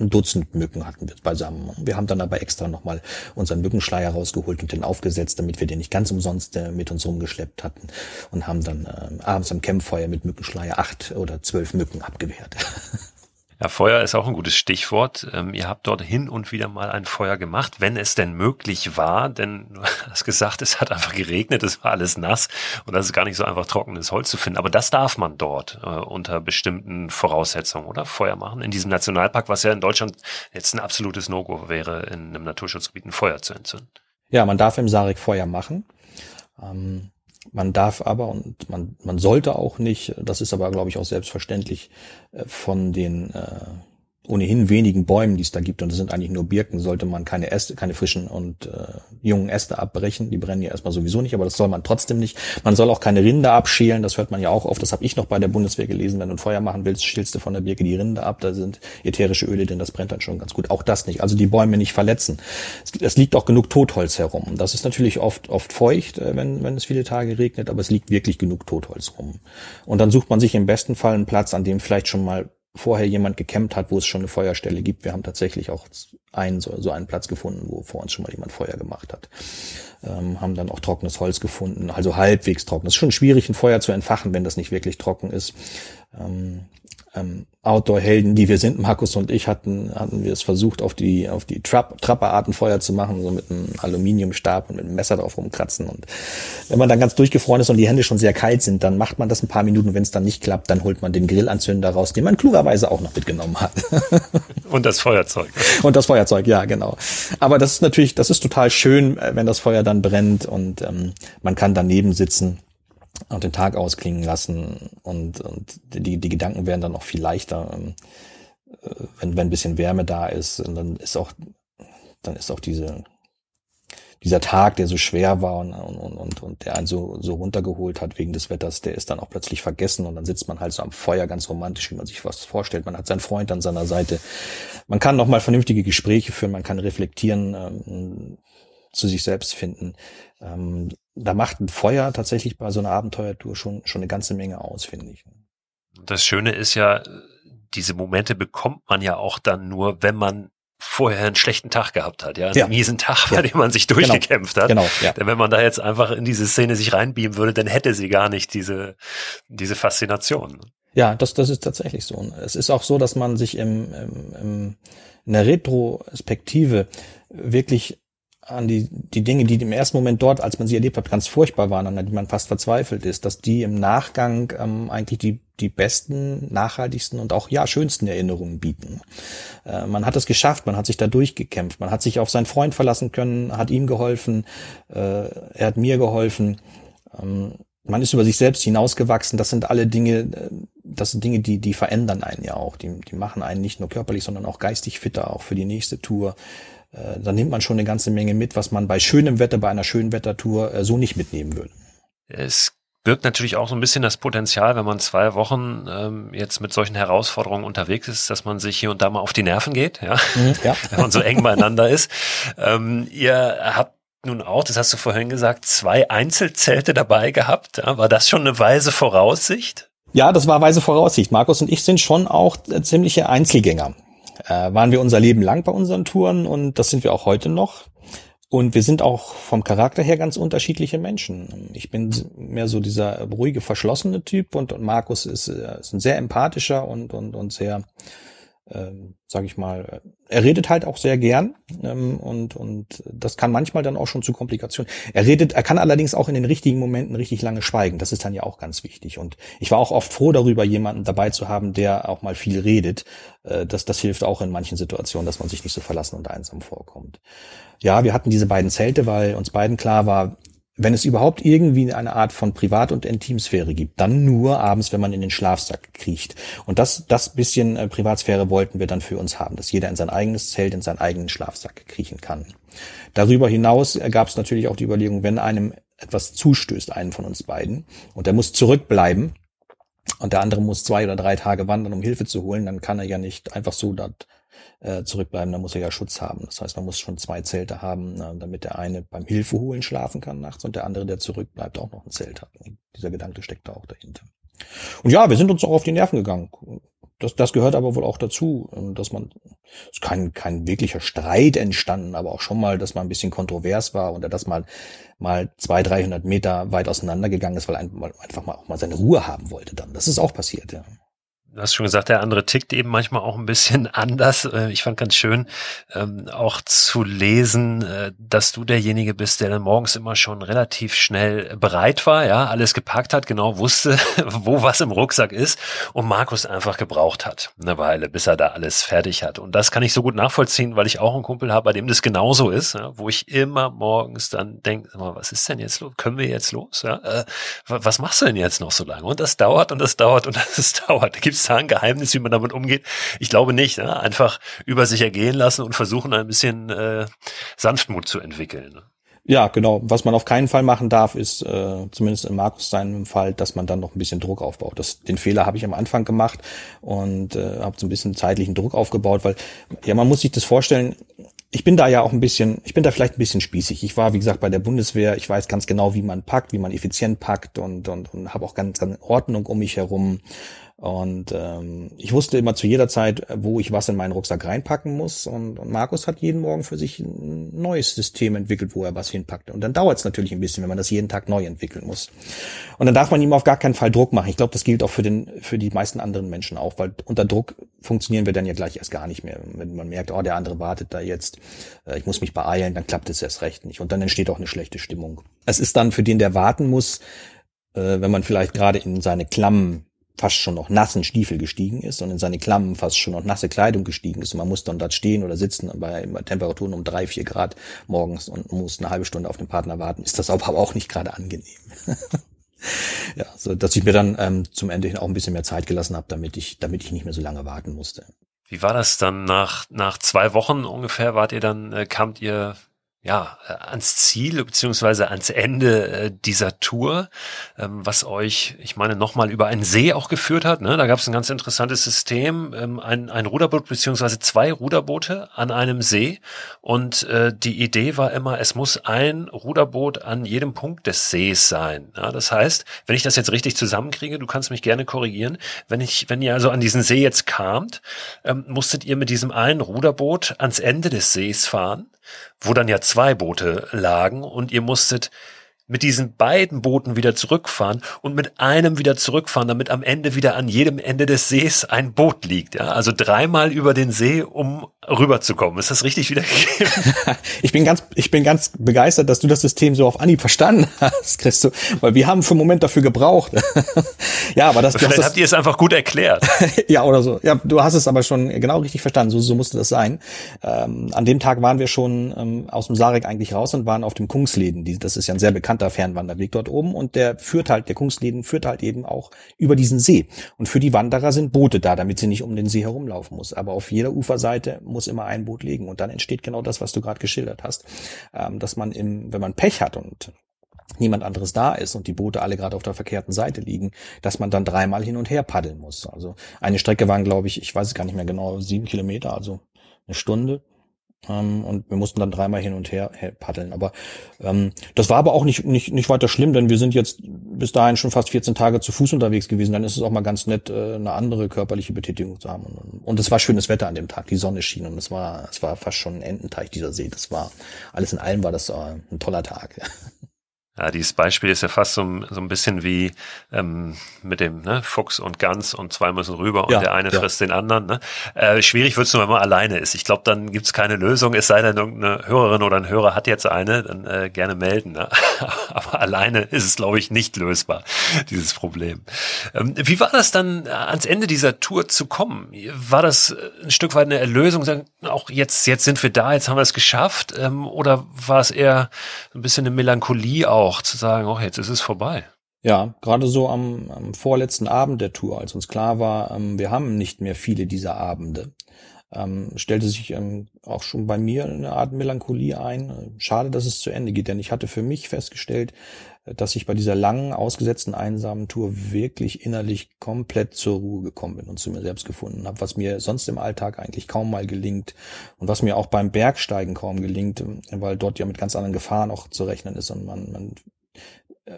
ein Dutzend Mücken hatten wir beisammen. Wir haben dann aber extra nochmal unseren Mückenschleier rausgeholt und den aufgesetzt, damit wir den nicht ganz umsonst äh, mit uns rumgeschleppt hatten und haben dann äh, abends am Campfeuer mit Mückenschleier acht oder zwölf Mücken abgewehrt. Ja, Feuer ist auch ein gutes Stichwort. Ähm, ihr habt dort hin und wieder mal ein Feuer gemacht, wenn es denn möglich war, denn du hast gesagt, es hat einfach geregnet, es war alles nass und das ist gar nicht so einfach trockenes Holz zu finden. Aber das darf man dort äh, unter bestimmten Voraussetzungen, oder? Feuer machen in diesem Nationalpark, was ja in Deutschland jetzt ein absolutes No-Go wäre, in einem Naturschutzgebiet ein Feuer zu entzünden. Ja, man darf im Sarek Feuer machen. Ähm man darf aber und man, man sollte auch nicht, das ist aber, glaube ich, auch selbstverständlich, äh, von den äh, ohnehin wenigen Bäumen, die es da gibt, und es sind eigentlich nur Birken, sollte man keine Äste, keine frischen und äh, jungen Äste abbrechen. Die brennen ja erstmal sowieso nicht, aber das soll man trotzdem nicht. Man soll auch keine Rinde abschälen, das hört man ja auch oft. Das habe ich noch bei der Bundeswehr gelesen. Wenn du ein Feuer machen willst, schälst du von der Birke die Rinde ab. Da sind ätherische Öle, denn das brennt dann schon ganz gut. Auch das nicht. Also die Bäume nicht verletzen. Es, es liegt auch genug Totholz herum. Das ist natürlich oft oft feucht, äh, wenn, wenn es viele Tage regnet, aber es liegt wirklich genug Totholz rum. Und dann sucht man sich im besten Fall einen Platz, an dem vielleicht schon mal vorher jemand gekämmt hat, wo es schon eine Feuerstelle gibt. Wir haben tatsächlich auch einen, so, einen Platz gefunden, wo vor uns schon mal jemand Feuer gemacht hat. Ähm, haben dann auch trockenes Holz gefunden, also halbwegs trocken. Es ist schon schwierig, ein Feuer zu entfachen, wenn das nicht wirklich trocken ist. Ähm, ähm, Outdoor-Helden, die wir sind, Markus und ich, hatten, hatten wir es versucht, auf die, auf die Trapp, Trapperarten Feuer zu machen, so mit einem Aluminiumstab und mit einem Messer drauf rumkratzen. Und wenn man dann ganz durchgefroren ist und die Hände schon sehr kalt sind, dann macht man das ein paar Minuten. Wenn es dann nicht klappt, dann holt man den Grillanzünder raus, den man klugerweise auch noch mitgenommen hat. und das Feuerzeug. Und das Feuerzeug, ja, genau. Aber das ist natürlich, das ist total schön, äh, wenn das Feuer dann brennt und ähm, man kann daneben sitzen und den Tag ausklingen lassen und, und die, die Gedanken werden dann noch viel leichter, ähm, äh, wenn, wenn ein bisschen Wärme da ist. Und dann ist auch, dann ist auch diese, dieser Tag, der so schwer war und, und, und, und der einen so, so runtergeholt hat wegen des Wetters, der ist dann auch plötzlich vergessen und dann sitzt man halt so am Feuer ganz romantisch, wie man sich was vorstellt. Man hat seinen Freund an seiner Seite. Man kann nochmal vernünftige Gespräche führen, man kann reflektieren, ähm, zu sich selbst finden. Ähm, da macht ein Feuer tatsächlich bei so einer Abenteuertour schon, schon eine ganze Menge aus, finde ich. Das Schöne ist ja, diese Momente bekommt man ja auch dann nur, wenn man vorher einen schlechten Tag gehabt hat, ja, einen ja. miesen Tag, bei ja. dem man sich genau. durchgekämpft genau. hat. Genau, ja. Denn wenn man da jetzt einfach in diese Szene sich reinbeamen würde, dann hätte sie gar nicht diese, diese Faszination. Ja, das, das ist tatsächlich so. Es ist auch so, dass man sich im, im, im in der Retrospektive wirklich an die, die Dinge, die im ersten Moment dort, als man sie erlebt hat, ganz furchtbar waren, an die man fast verzweifelt ist, dass die im Nachgang ähm, eigentlich die, die besten, nachhaltigsten und auch ja schönsten Erinnerungen bieten. Äh, man hat es geschafft, man hat sich da durchgekämpft, man hat sich auf seinen Freund verlassen können, hat ihm geholfen, äh, er hat mir geholfen. Ähm, man ist über sich selbst hinausgewachsen. Das sind alle Dinge, äh, das sind Dinge, die, die verändern einen ja auch. Die, die machen einen nicht nur körperlich, sondern auch geistig fitter, auch für die nächste Tour. Äh, da nimmt man schon eine ganze Menge mit, was man bei schönem Wetter, bei einer schönen Wettertour äh, so nicht mitnehmen würde. Es birgt natürlich auch so ein bisschen das Potenzial, wenn man zwei Wochen ähm, jetzt mit solchen Herausforderungen unterwegs ist, dass man sich hier und da mal auf die Nerven geht, ja, mhm, ja. wenn man so eng beieinander ist. Ähm, ihr habt nun auch, das hast du vorhin gesagt, zwei Einzelzelte dabei gehabt. Ja, war das schon eine weise Voraussicht? Ja, das war weise Voraussicht. Markus und ich sind schon auch äh, ziemliche Einzelgänger. Äh, waren wir unser Leben lang bei unseren Touren und das sind wir auch heute noch. Und wir sind auch vom Charakter her ganz unterschiedliche Menschen. Ich bin mehr so dieser ruhige, verschlossene Typ und, und Markus ist, äh, ist ein sehr empathischer und, und, und sehr ähm, sage ich mal, er redet halt auch sehr gern ähm, und und das kann manchmal dann auch schon zu Komplikationen. Er redet, er kann allerdings auch in den richtigen Momenten richtig lange schweigen. Das ist dann ja auch ganz wichtig. Und ich war auch oft froh darüber, jemanden dabei zu haben, der auch mal viel redet. Äh, das das hilft auch in manchen Situationen, dass man sich nicht so verlassen und einsam vorkommt. Ja, wir hatten diese beiden Zelte, weil uns beiden klar war, wenn es überhaupt irgendwie eine Art von Privat- und Intimsphäre gibt, dann nur abends, wenn man in den Schlafsack kriecht. Und das, das bisschen äh, Privatsphäre wollten wir dann für uns haben, dass jeder in sein eigenes Zelt, in seinen eigenen Schlafsack kriechen kann. Darüber hinaus gab es natürlich auch die Überlegung, wenn einem etwas zustößt, einen von uns beiden, und der muss zurückbleiben, und der andere muss zwei oder drei Tage wandern, um Hilfe zu holen, dann kann er ja nicht einfach so dort äh, zurückbleiben, dann muss er ja Schutz haben. Das heißt, man muss schon zwei Zelte haben, äh, damit der eine beim Hilfeholen schlafen kann nachts und der andere, der zurückbleibt, auch noch ein Zelt hat. Und dieser Gedanke steckt da auch dahinter. Und ja, wir sind uns auch auf die Nerven gegangen. Das, das gehört aber wohl auch dazu, ähm, dass man, es ist kein, kein wirklicher Streit entstanden, aber auch schon mal, dass man ein bisschen kontrovers war oder dass man mal zwei, dreihundert Meter weit auseinandergegangen ist, weil ein, einfach mal auch mal seine Ruhe haben wollte dann. Das ist auch passiert, ja du hast schon gesagt, der andere tickt eben manchmal auch ein bisschen anders. Äh, ich fand ganz schön, ähm, auch zu lesen, äh, dass du derjenige bist, der dann morgens immer schon relativ schnell bereit war, ja, alles gepackt hat, genau wusste, wo was im Rucksack ist und Markus einfach gebraucht hat, eine Weile, bis er da alles fertig hat. Und das kann ich so gut nachvollziehen, weil ich auch einen Kumpel habe, bei dem das genauso ist, wo ich immer morgens dann denke, was ist denn jetzt los? Können wir jetzt los? Ja? Äh, was machst du denn jetzt noch so lange? Und das dauert und das dauert und das dauert. Da gibt's ein Geheimnis, wie man damit umgeht? Ich glaube nicht. Ne? Einfach über sich ergehen lassen und versuchen, ein bisschen äh, Sanftmut zu entwickeln. Ne? Ja, genau. Was man auf keinen Fall machen darf, ist äh, zumindest in Markus seinem Fall, dass man dann noch ein bisschen Druck aufbaut. Das, den Fehler habe ich am Anfang gemacht und äh, habe so ein bisschen zeitlichen Druck aufgebaut, weil ja man muss sich das vorstellen. Ich bin da ja auch ein bisschen, ich bin da vielleicht ein bisschen spießig. Ich war, wie gesagt, bei der Bundeswehr. Ich weiß ganz genau, wie man packt, wie man effizient packt und und, und habe auch ganz, ganz Ordnung um mich herum und ähm, ich wusste immer zu jeder Zeit, wo ich was in meinen Rucksack reinpacken muss. Und, und Markus hat jeden Morgen für sich ein neues System entwickelt, wo er was hinpackt. Und dann dauert es natürlich ein bisschen, wenn man das jeden Tag neu entwickeln muss. Und dann darf man ihm auf gar keinen Fall Druck machen. Ich glaube, das gilt auch für den für die meisten anderen Menschen auch, weil unter Druck funktionieren wir dann ja gleich erst gar nicht mehr. Wenn man merkt, oh, der andere wartet da jetzt, äh, ich muss mich beeilen, dann klappt es erst recht nicht. Und dann entsteht auch eine schlechte Stimmung. Es ist dann für den, der warten muss, äh, wenn man vielleicht gerade in seine Klammen fast schon noch nassen Stiefel gestiegen ist und in seine Klammen fast schon noch nasse Kleidung gestiegen ist und man muss dann dort stehen oder sitzen bei Temperaturen um drei, vier Grad morgens und muss eine halbe Stunde auf den Partner warten, ist das aber auch nicht gerade angenehm. ja, so dass ich mir dann ähm, zum Ende hin auch ein bisschen mehr Zeit gelassen habe, damit ich, damit ich nicht mehr so lange warten musste. Wie war das dann nach nach zwei Wochen ungefähr? Wart ihr dann äh, kamt ihr ja, äh, ans Ziel beziehungsweise ans Ende äh, dieser Tour, ähm, was euch, ich meine, nochmal über einen See auch geführt hat. Ne? Da gab es ein ganz interessantes System, ähm, ein, ein Ruderboot beziehungsweise zwei Ruderboote an einem See. Und äh, die Idee war immer, es muss ein Ruderboot an jedem Punkt des Sees sein. Ja? Das heißt, wenn ich das jetzt richtig zusammenkriege, du kannst mich gerne korrigieren, wenn ich, wenn ihr also an diesen See jetzt kamt, ähm, musstet ihr mit diesem einen Ruderboot ans Ende des Sees fahren wo dann ja zwei Boote lagen und ihr musstet mit diesen beiden Booten wieder zurückfahren und mit einem wieder zurückfahren, damit am Ende wieder an jedem Ende des Sees ein Boot liegt. Ja? Also dreimal über den See, um rüberzukommen. Ist das richtig wiedergegeben? ich bin ganz, ich bin ganz begeistert, dass du das System so auf Anhieb verstanden hast, Christo, weil wir haben für einen Moment dafür gebraucht. ja, aber das. Vielleicht das, habt ihr es einfach gut erklärt. ja, oder so. Ja, du hast es aber schon genau richtig verstanden. So, so musste das sein. Ähm, an dem Tag waren wir schon ähm, aus dem Sarek eigentlich raus und waren auf dem Kungsleden. Die, das ist ja ein sehr bekannt bekannter Fernwanderweg dort oben und der führt halt, der Kungsleden führt halt eben auch über diesen See. Und für die Wanderer sind Boote da, damit sie nicht um den See herumlaufen muss. Aber auf jeder Uferseite muss immer ein Boot liegen und dann entsteht genau das, was du gerade geschildert hast, ähm, dass man im, wenn man Pech hat und niemand anderes da ist und die Boote alle gerade auf der verkehrten Seite liegen, dass man dann dreimal hin und her paddeln muss. Also eine Strecke waren, glaube ich, ich weiß es gar nicht mehr genau, sieben Kilometer, also eine Stunde. Ähm, und wir mussten dann dreimal hin und her paddeln. Aber ähm, das war aber auch nicht, nicht, nicht weiter schlimm, denn wir sind jetzt bis dahin schon fast 14 Tage zu Fuß unterwegs gewesen. Dann ist es auch mal ganz nett, äh, eine andere körperliche Betätigung zu haben. Und, es war schönes Wetter an dem Tag. Die Sonne schien und es war, es war fast schon ein Ententeich, dieser See. Das war, alles in allem war das äh, ein toller Tag. Ja, dieses Beispiel ist ja fast so, so ein bisschen wie ähm, mit dem ne, Fuchs und Gans und zwei müssen rüber und ja, der eine ja. frisst den anderen. Ne? Äh, schwierig wird es nur, wenn man alleine ist. Ich glaube, dann gibt's keine Lösung, es sei denn, irgendeine Hörerin oder ein Hörer hat jetzt eine, dann äh, gerne melden. Ne? Aber alleine ist es, glaube ich, nicht lösbar, dieses Problem. Ähm, wie war das dann, ans Ende dieser Tour zu kommen? War das ein Stück weit eine Erlösung, sagen, auch jetzt, jetzt sind wir da, jetzt haben wir es geschafft? Ähm, oder war es eher ein bisschen eine Melancholie auch? Auch zu sagen, oh, jetzt ist es vorbei. Ja, gerade so am, am vorletzten Abend der Tour, als uns klar war, ähm, wir haben nicht mehr viele dieser Abende, ähm, stellte sich ähm, auch schon bei mir eine Art Melancholie ein. Schade, dass es zu Ende geht, denn ich hatte für mich festgestellt, dass ich bei dieser langen, ausgesetzten, einsamen Tour wirklich innerlich komplett zur Ruhe gekommen bin und zu mir selbst gefunden habe, was mir sonst im Alltag eigentlich kaum mal gelingt und was mir auch beim Bergsteigen kaum gelingt, weil dort ja mit ganz anderen Gefahren auch zu rechnen ist und man, man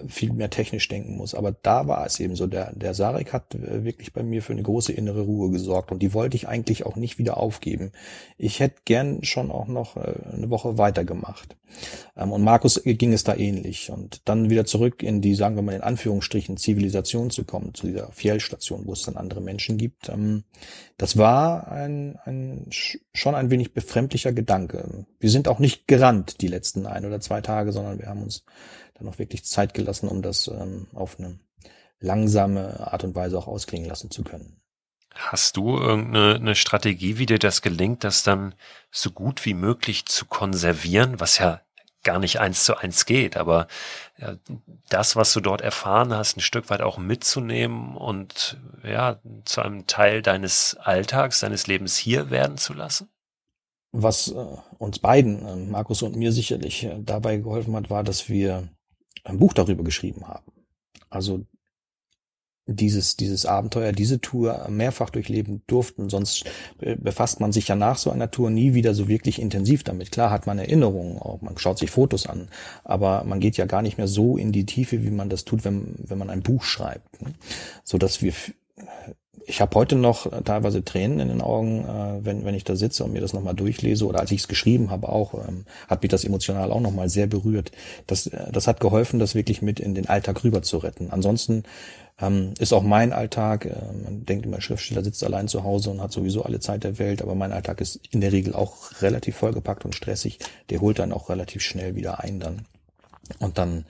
viel mehr technisch denken muss. Aber da war es eben so. Der, der Sarek hat äh, wirklich bei mir für eine große innere Ruhe gesorgt und die wollte ich eigentlich auch nicht wieder aufgeben. Ich hätte gern schon auch noch äh, eine Woche weitergemacht. Ähm, und Markus ging es da ähnlich. Und dann wieder zurück in die, sagen wir mal in Anführungsstrichen, Zivilisation zu kommen, zu dieser Fjellstation, wo es dann andere Menschen gibt. Ähm, das war ein, ein schon ein wenig befremdlicher Gedanke. Wir sind auch nicht gerannt die letzten ein oder zwei Tage, sondern wir haben uns dann auch wirklich Zeit gelassen, um das ähm, auf eine langsame Art und Weise auch ausklingen lassen zu können. Hast du irgendeine eine Strategie, wie dir das gelingt, das dann so gut wie möglich zu konservieren, was ja gar nicht eins zu eins geht, aber das, was du dort erfahren hast, ein Stück weit auch mitzunehmen und ja, zu einem Teil deines Alltags, deines Lebens hier werden zu lassen? Was äh, uns beiden, äh, Markus und mir sicherlich äh, dabei geholfen hat, war, dass wir ein Buch darüber geschrieben haben. Also dieses, dieses Abenteuer, diese Tour mehrfach durchleben durften. Sonst befasst man sich ja nach so einer Tour nie wieder so wirklich intensiv damit. Klar hat man Erinnerungen, auch man schaut sich Fotos an, aber man geht ja gar nicht mehr so in die Tiefe, wie man das tut, wenn, wenn man ein Buch schreibt. Ne? So dass wir ich habe heute noch teilweise Tränen in den Augen, äh, wenn, wenn ich da sitze und mir das nochmal durchlese oder als ich es geschrieben habe auch, ähm, hat mich das emotional auch nochmal sehr berührt. Das, äh, das hat geholfen, das wirklich mit in den Alltag rüber zu retten. Ansonsten ähm, ist auch mein Alltag, äh, man denkt immer, Schriftsteller sitzt allein zu Hause und hat sowieso alle Zeit der Welt, aber mein Alltag ist in der Regel auch relativ vollgepackt und stressig. Der holt dann auch relativ schnell wieder ein dann. Und dann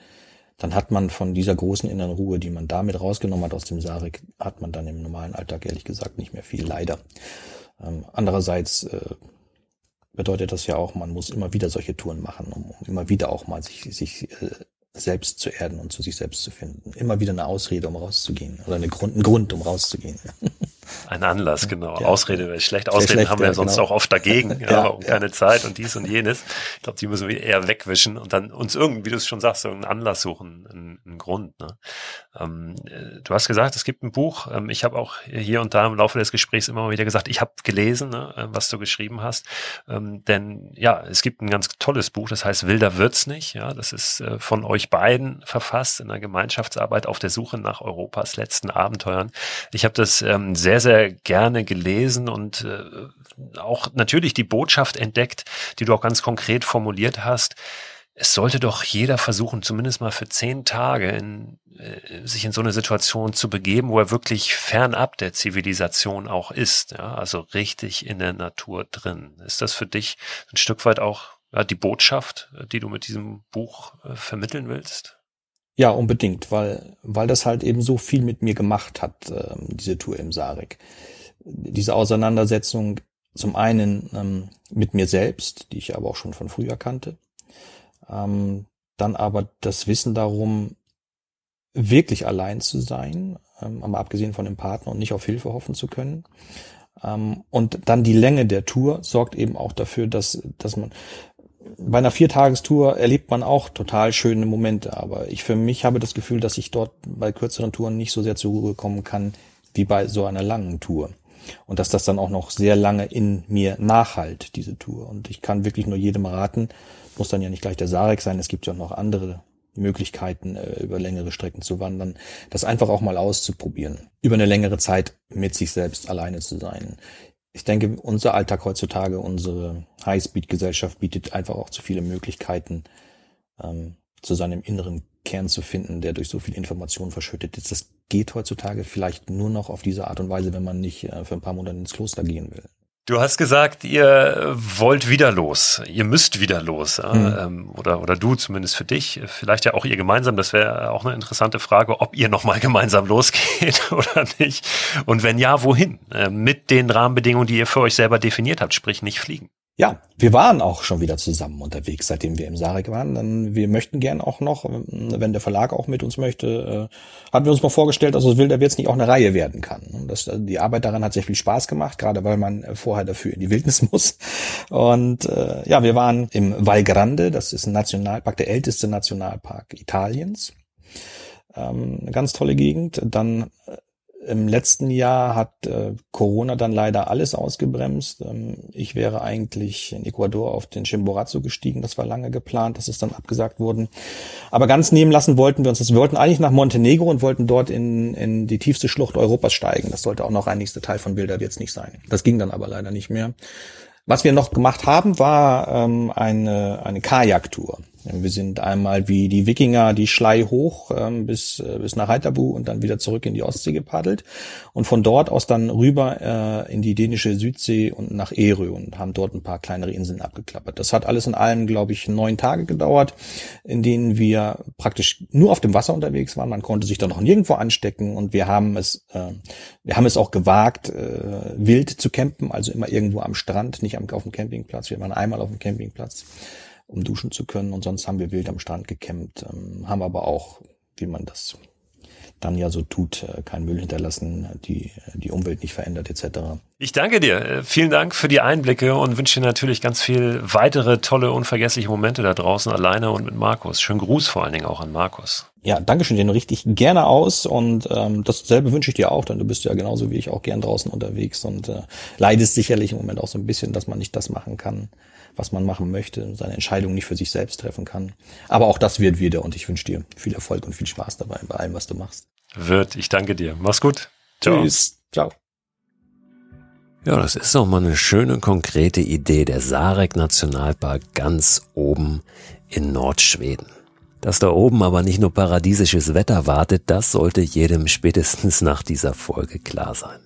dann hat man von dieser großen inneren Ruhe, die man damit rausgenommen hat aus dem Sarek, hat man dann im normalen Alltag ehrlich gesagt nicht mehr viel, leider. Ähm, andererseits äh, bedeutet das ja auch, man muss immer wieder solche Touren machen, um, um immer wieder auch mal sich, sich äh, selbst zu erden und zu sich selbst zu finden. Immer wieder eine Ausrede, um rauszugehen. Oder eine Grund, ein Grund, um rauszugehen. Ein Anlass, genau. Ja. Ausrede wäre schlecht. Ausreden schlecht, haben wir ja, sonst genau. auch oft dagegen, ja, ja, um keine Zeit und dies und jenes. Ich glaube, die müssen wir eher wegwischen und dann uns irgendwie, wie du es schon sagst, irgendeinen Anlass suchen, einen, einen Grund. Ne? Ähm, äh, du hast gesagt, es gibt ein Buch. Ähm, ich habe auch hier und da im Laufe des Gesprächs immer wieder gesagt, ich habe gelesen, ne, äh, was du geschrieben hast. Ähm, denn ja, es gibt ein ganz tolles Buch, das heißt Wilder wird's nicht. Ja, das ist äh, von euch beiden verfasst in einer Gemeinschaftsarbeit auf der Suche nach Europas letzten Abenteuern. Ich habe das ähm, sehr, sehr gerne gelesen und äh, auch natürlich die Botschaft entdeckt, die du auch ganz konkret formuliert hast es sollte doch jeder versuchen, zumindest mal für zehn Tage in, äh, sich in so eine Situation zu begeben, wo er wirklich fernab der Zivilisation auch ist, ja, also richtig in der Natur drin. Ist das für dich ein Stück weit auch ja, die Botschaft, die du mit diesem Buch äh, vermitteln willst? Ja, unbedingt, weil, weil das halt eben so viel mit mir gemacht hat, äh, diese Tour im Sarek. Diese Auseinandersetzung zum einen ähm, mit mir selbst, die ich aber auch schon von früher kannte, ähm, dann aber das Wissen darum, wirklich allein zu sein, ähm, aber abgesehen von dem Partner und nicht auf Hilfe hoffen zu können. Ähm, und dann die Länge der Tour sorgt eben auch dafür, dass, dass man bei einer Viertagestour erlebt man auch total schöne Momente, aber ich für mich habe das Gefühl, dass ich dort bei kürzeren Touren nicht so sehr zur Ruhe kommen kann wie bei so einer langen Tour. Und dass das dann auch noch sehr lange in mir nachhalt, diese Tour. Und ich kann wirklich nur jedem raten, muss dann ja nicht gleich der Sarek sein, es gibt ja auch noch andere Möglichkeiten, äh, über längere Strecken zu wandern, das einfach auch mal auszuprobieren, über eine längere Zeit mit sich selbst alleine zu sein. Ich denke, unser Alltag heutzutage, unsere Highspeed-Gesellschaft bietet einfach auch zu viele Möglichkeiten, ähm, zu seinem inneren Kern zu finden, der durch so viel Information verschüttet ist. Das geht heutzutage vielleicht nur noch auf diese Art und Weise, wenn man nicht äh, für ein paar Monate ins Kloster gehen will. Du hast gesagt, ihr wollt wieder los. Ihr müsst wieder los. Mhm. oder, oder du zumindest für dich. Vielleicht ja auch ihr gemeinsam. Das wäre auch eine interessante Frage, ob ihr nochmal gemeinsam losgeht oder nicht. Und wenn ja, wohin? Ähm, mit den Rahmenbedingungen, die ihr für euch selber definiert habt, sprich nicht fliegen. Ja, wir waren auch schon wieder zusammen unterwegs, seitdem wir im Sarek waren. Dann, wir möchten gern auch noch, wenn der Verlag auch mit uns möchte, äh, hatten wir uns mal vorgestellt, dass aus Wilder Wirts nicht auch eine Reihe werden kann. Das, die Arbeit daran hat sehr viel Spaß gemacht, gerade weil man vorher dafür in die Wildnis muss. Und äh, ja, wir waren im Val Grande, das ist ein Nationalpark, der älteste Nationalpark Italiens. Ähm, eine ganz tolle Gegend. Dann äh, im letzten Jahr hat äh, Corona dann leider alles ausgebremst. Ähm, ich wäre eigentlich in Ecuador auf den Chimborazo gestiegen. Das war lange geplant. Das ist dann abgesagt worden. Aber ganz nehmen lassen wollten wir uns das. Wir wollten eigentlich nach Montenegro und wollten dort in, in die tiefste Schlucht Europas steigen. Das sollte auch noch ein nächster Teil von Bilder jetzt nicht sein. Das ging dann aber leider nicht mehr. Was wir noch gemacht haben, war ähm, eine, eine Kajaktour. Wir sind einmal wie die Wikinger die Schlei hoch ähm, bis, äh, bis nach Heiterbu und dann wieder zurück in die Ostsee gepaddelt und von dort aus dann rüber äh, in die dänische Südsee und nach Erö und haben dort ein paar kleinere Inseln abgeklappert. Das hat alles in allem, glaube ich, neun Tage gedauert, in denen wir praktisch nur auf dem Wasser unterwegs waren. Man konnte sich da noch nirgendwo anstecken und wir haben es, äh, wir haben es auch gewagt, äh, wild zu campen, also immer irgendwo am Strand, nicht am, auf dem Campingplatz. Wir waren einmal auf dem Campingplatz um duschen zu können. Und sonst haben wir wild am Strand gekämmt, ähm, haben aber auch, wie man das dann ja so tut, äh, keinen Müll hinterlassen, die, die Umwelt nicht verändert etc. Ich danke dir. Äh, vielen Dank für die Einblicke und wünsche dir natürlich ganz viel weitere tolle, unvergessliche Momente da draußen alleine und mit Markus. Schönen Gruß vor allen Dingen auch an Markus. Ja, danke schön, den richte ich gerne aus und ähm, dasselbe wünsche ich dir auch, denn du bist ja genauso wie ich auch gern draußen unterwegs und äh, leidest sicherlich im Moment auch so ein bisschen, dass man nicht das machen kann, was man machen möchte, seine Entscheidung nicht für sich selbst treffen kann. Aber auch das wird wieder und ich wünsche dir viel Erfolg und viel Spaß dabei bei allem, was du machst. Wird, ich danke dir. Mach's gut. Ciao. Tschüss. Ciao. Ja, das ist doch mal eine schöne, konkrete Idee. Der Sarek Nationalpark ganz oben in Nordschweden. Dass da oben aber nicht nur paradiesisches Wetter wartet, das sollte jedem spätestens nach dieser Folge klar sein.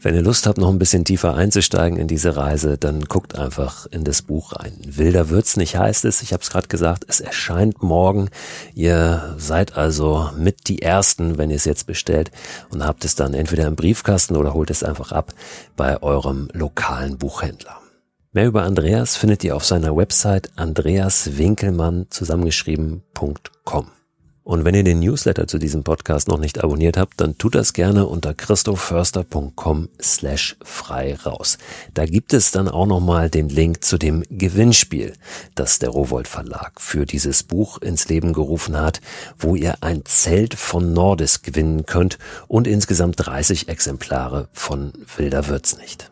Wenn ihr Lust habt, noch ein bisschen tiefer einzusteigen in diese Reise, dann guckt einfach in das Buch rein. Wilder wird's nicht heißt es, ich habe es gerade gesagt, es erscheint morgen. Ihr seid also mit die Ersten, wenn ihr es jetzt bestellt und habt es dann entweder im Briefkasten oder holt es einfach ab bei eurem lokalen Buchhändler. Mehr über Andreas findet ihr auf seiner Website andreaswinkelmann zusammengeschrieben.com. Und wenn ihr den Newsletter zu diesem Podcast noch nicht abonniert habt, dann tut das gerne unter christoförster.com slash frei raus. Da gibt es dann auch nochmal den Link zu dem Gewinnspiel, das der Rowold Verlag für dieses Buch ins Leben gerufen hat, wo ihr ein Zelt von Nordis gewinnen könnt und insgesamt 30 Exemplare von Wilder Wird's nicht.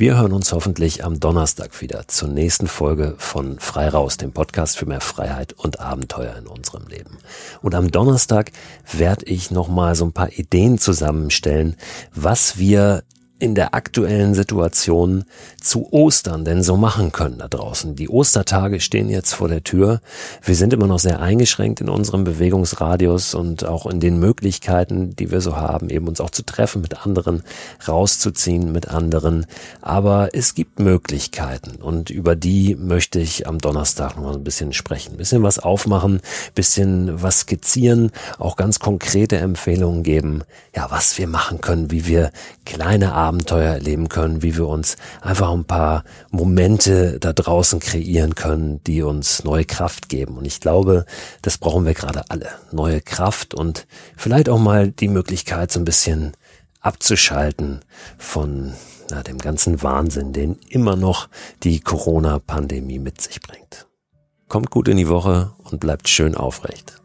Wir hören uns hoffentlich am Donnerstag wieder zur nächsten Folge von Frei Raus, dem Podcast für mehr Freiheit und Abenteuer in unserem Leben. Und am Donnerstag werde ich nochmal so ein paar Ideen zusammenstellen, was wir in der aktuellen Situation zu Ostern denn so machen können da draußen. Die Ostertage stehen jetzt vor der Tür. Wir sind immer noch sehr eingeschränkt in unserem Bewegungsradius und auch in den Möglichkeiten, die wir so haben, eben uns auch zu treffen mit anderen, rauszuziehen mit anderen. Aber es gibt Möglichkeiten und über die möchte ich am Donnerstag noch mal ein bisschen sprechen, ein bisschen was aufmachen, bisschen was skizzieren, auch ganz konkrete Empfehlungen geben, ja, was wir machen können, wie wir kleine Abenteuer erleben können, wie wir uns einfach ein paar Momente da draußen kreieren können, die uns neue Kraft geben. Und ich glaube, das brauchen wir gerade alle. Neue Kraft und vielleicht auch mal die Möglichkeit, so ein bisschen abzuschalten von na, dem ganzen Wahnsinn, den immer noch die Corona-Pandemie mit sich bringt. Kommt gut in die Woche und bleibt schön aufrecht.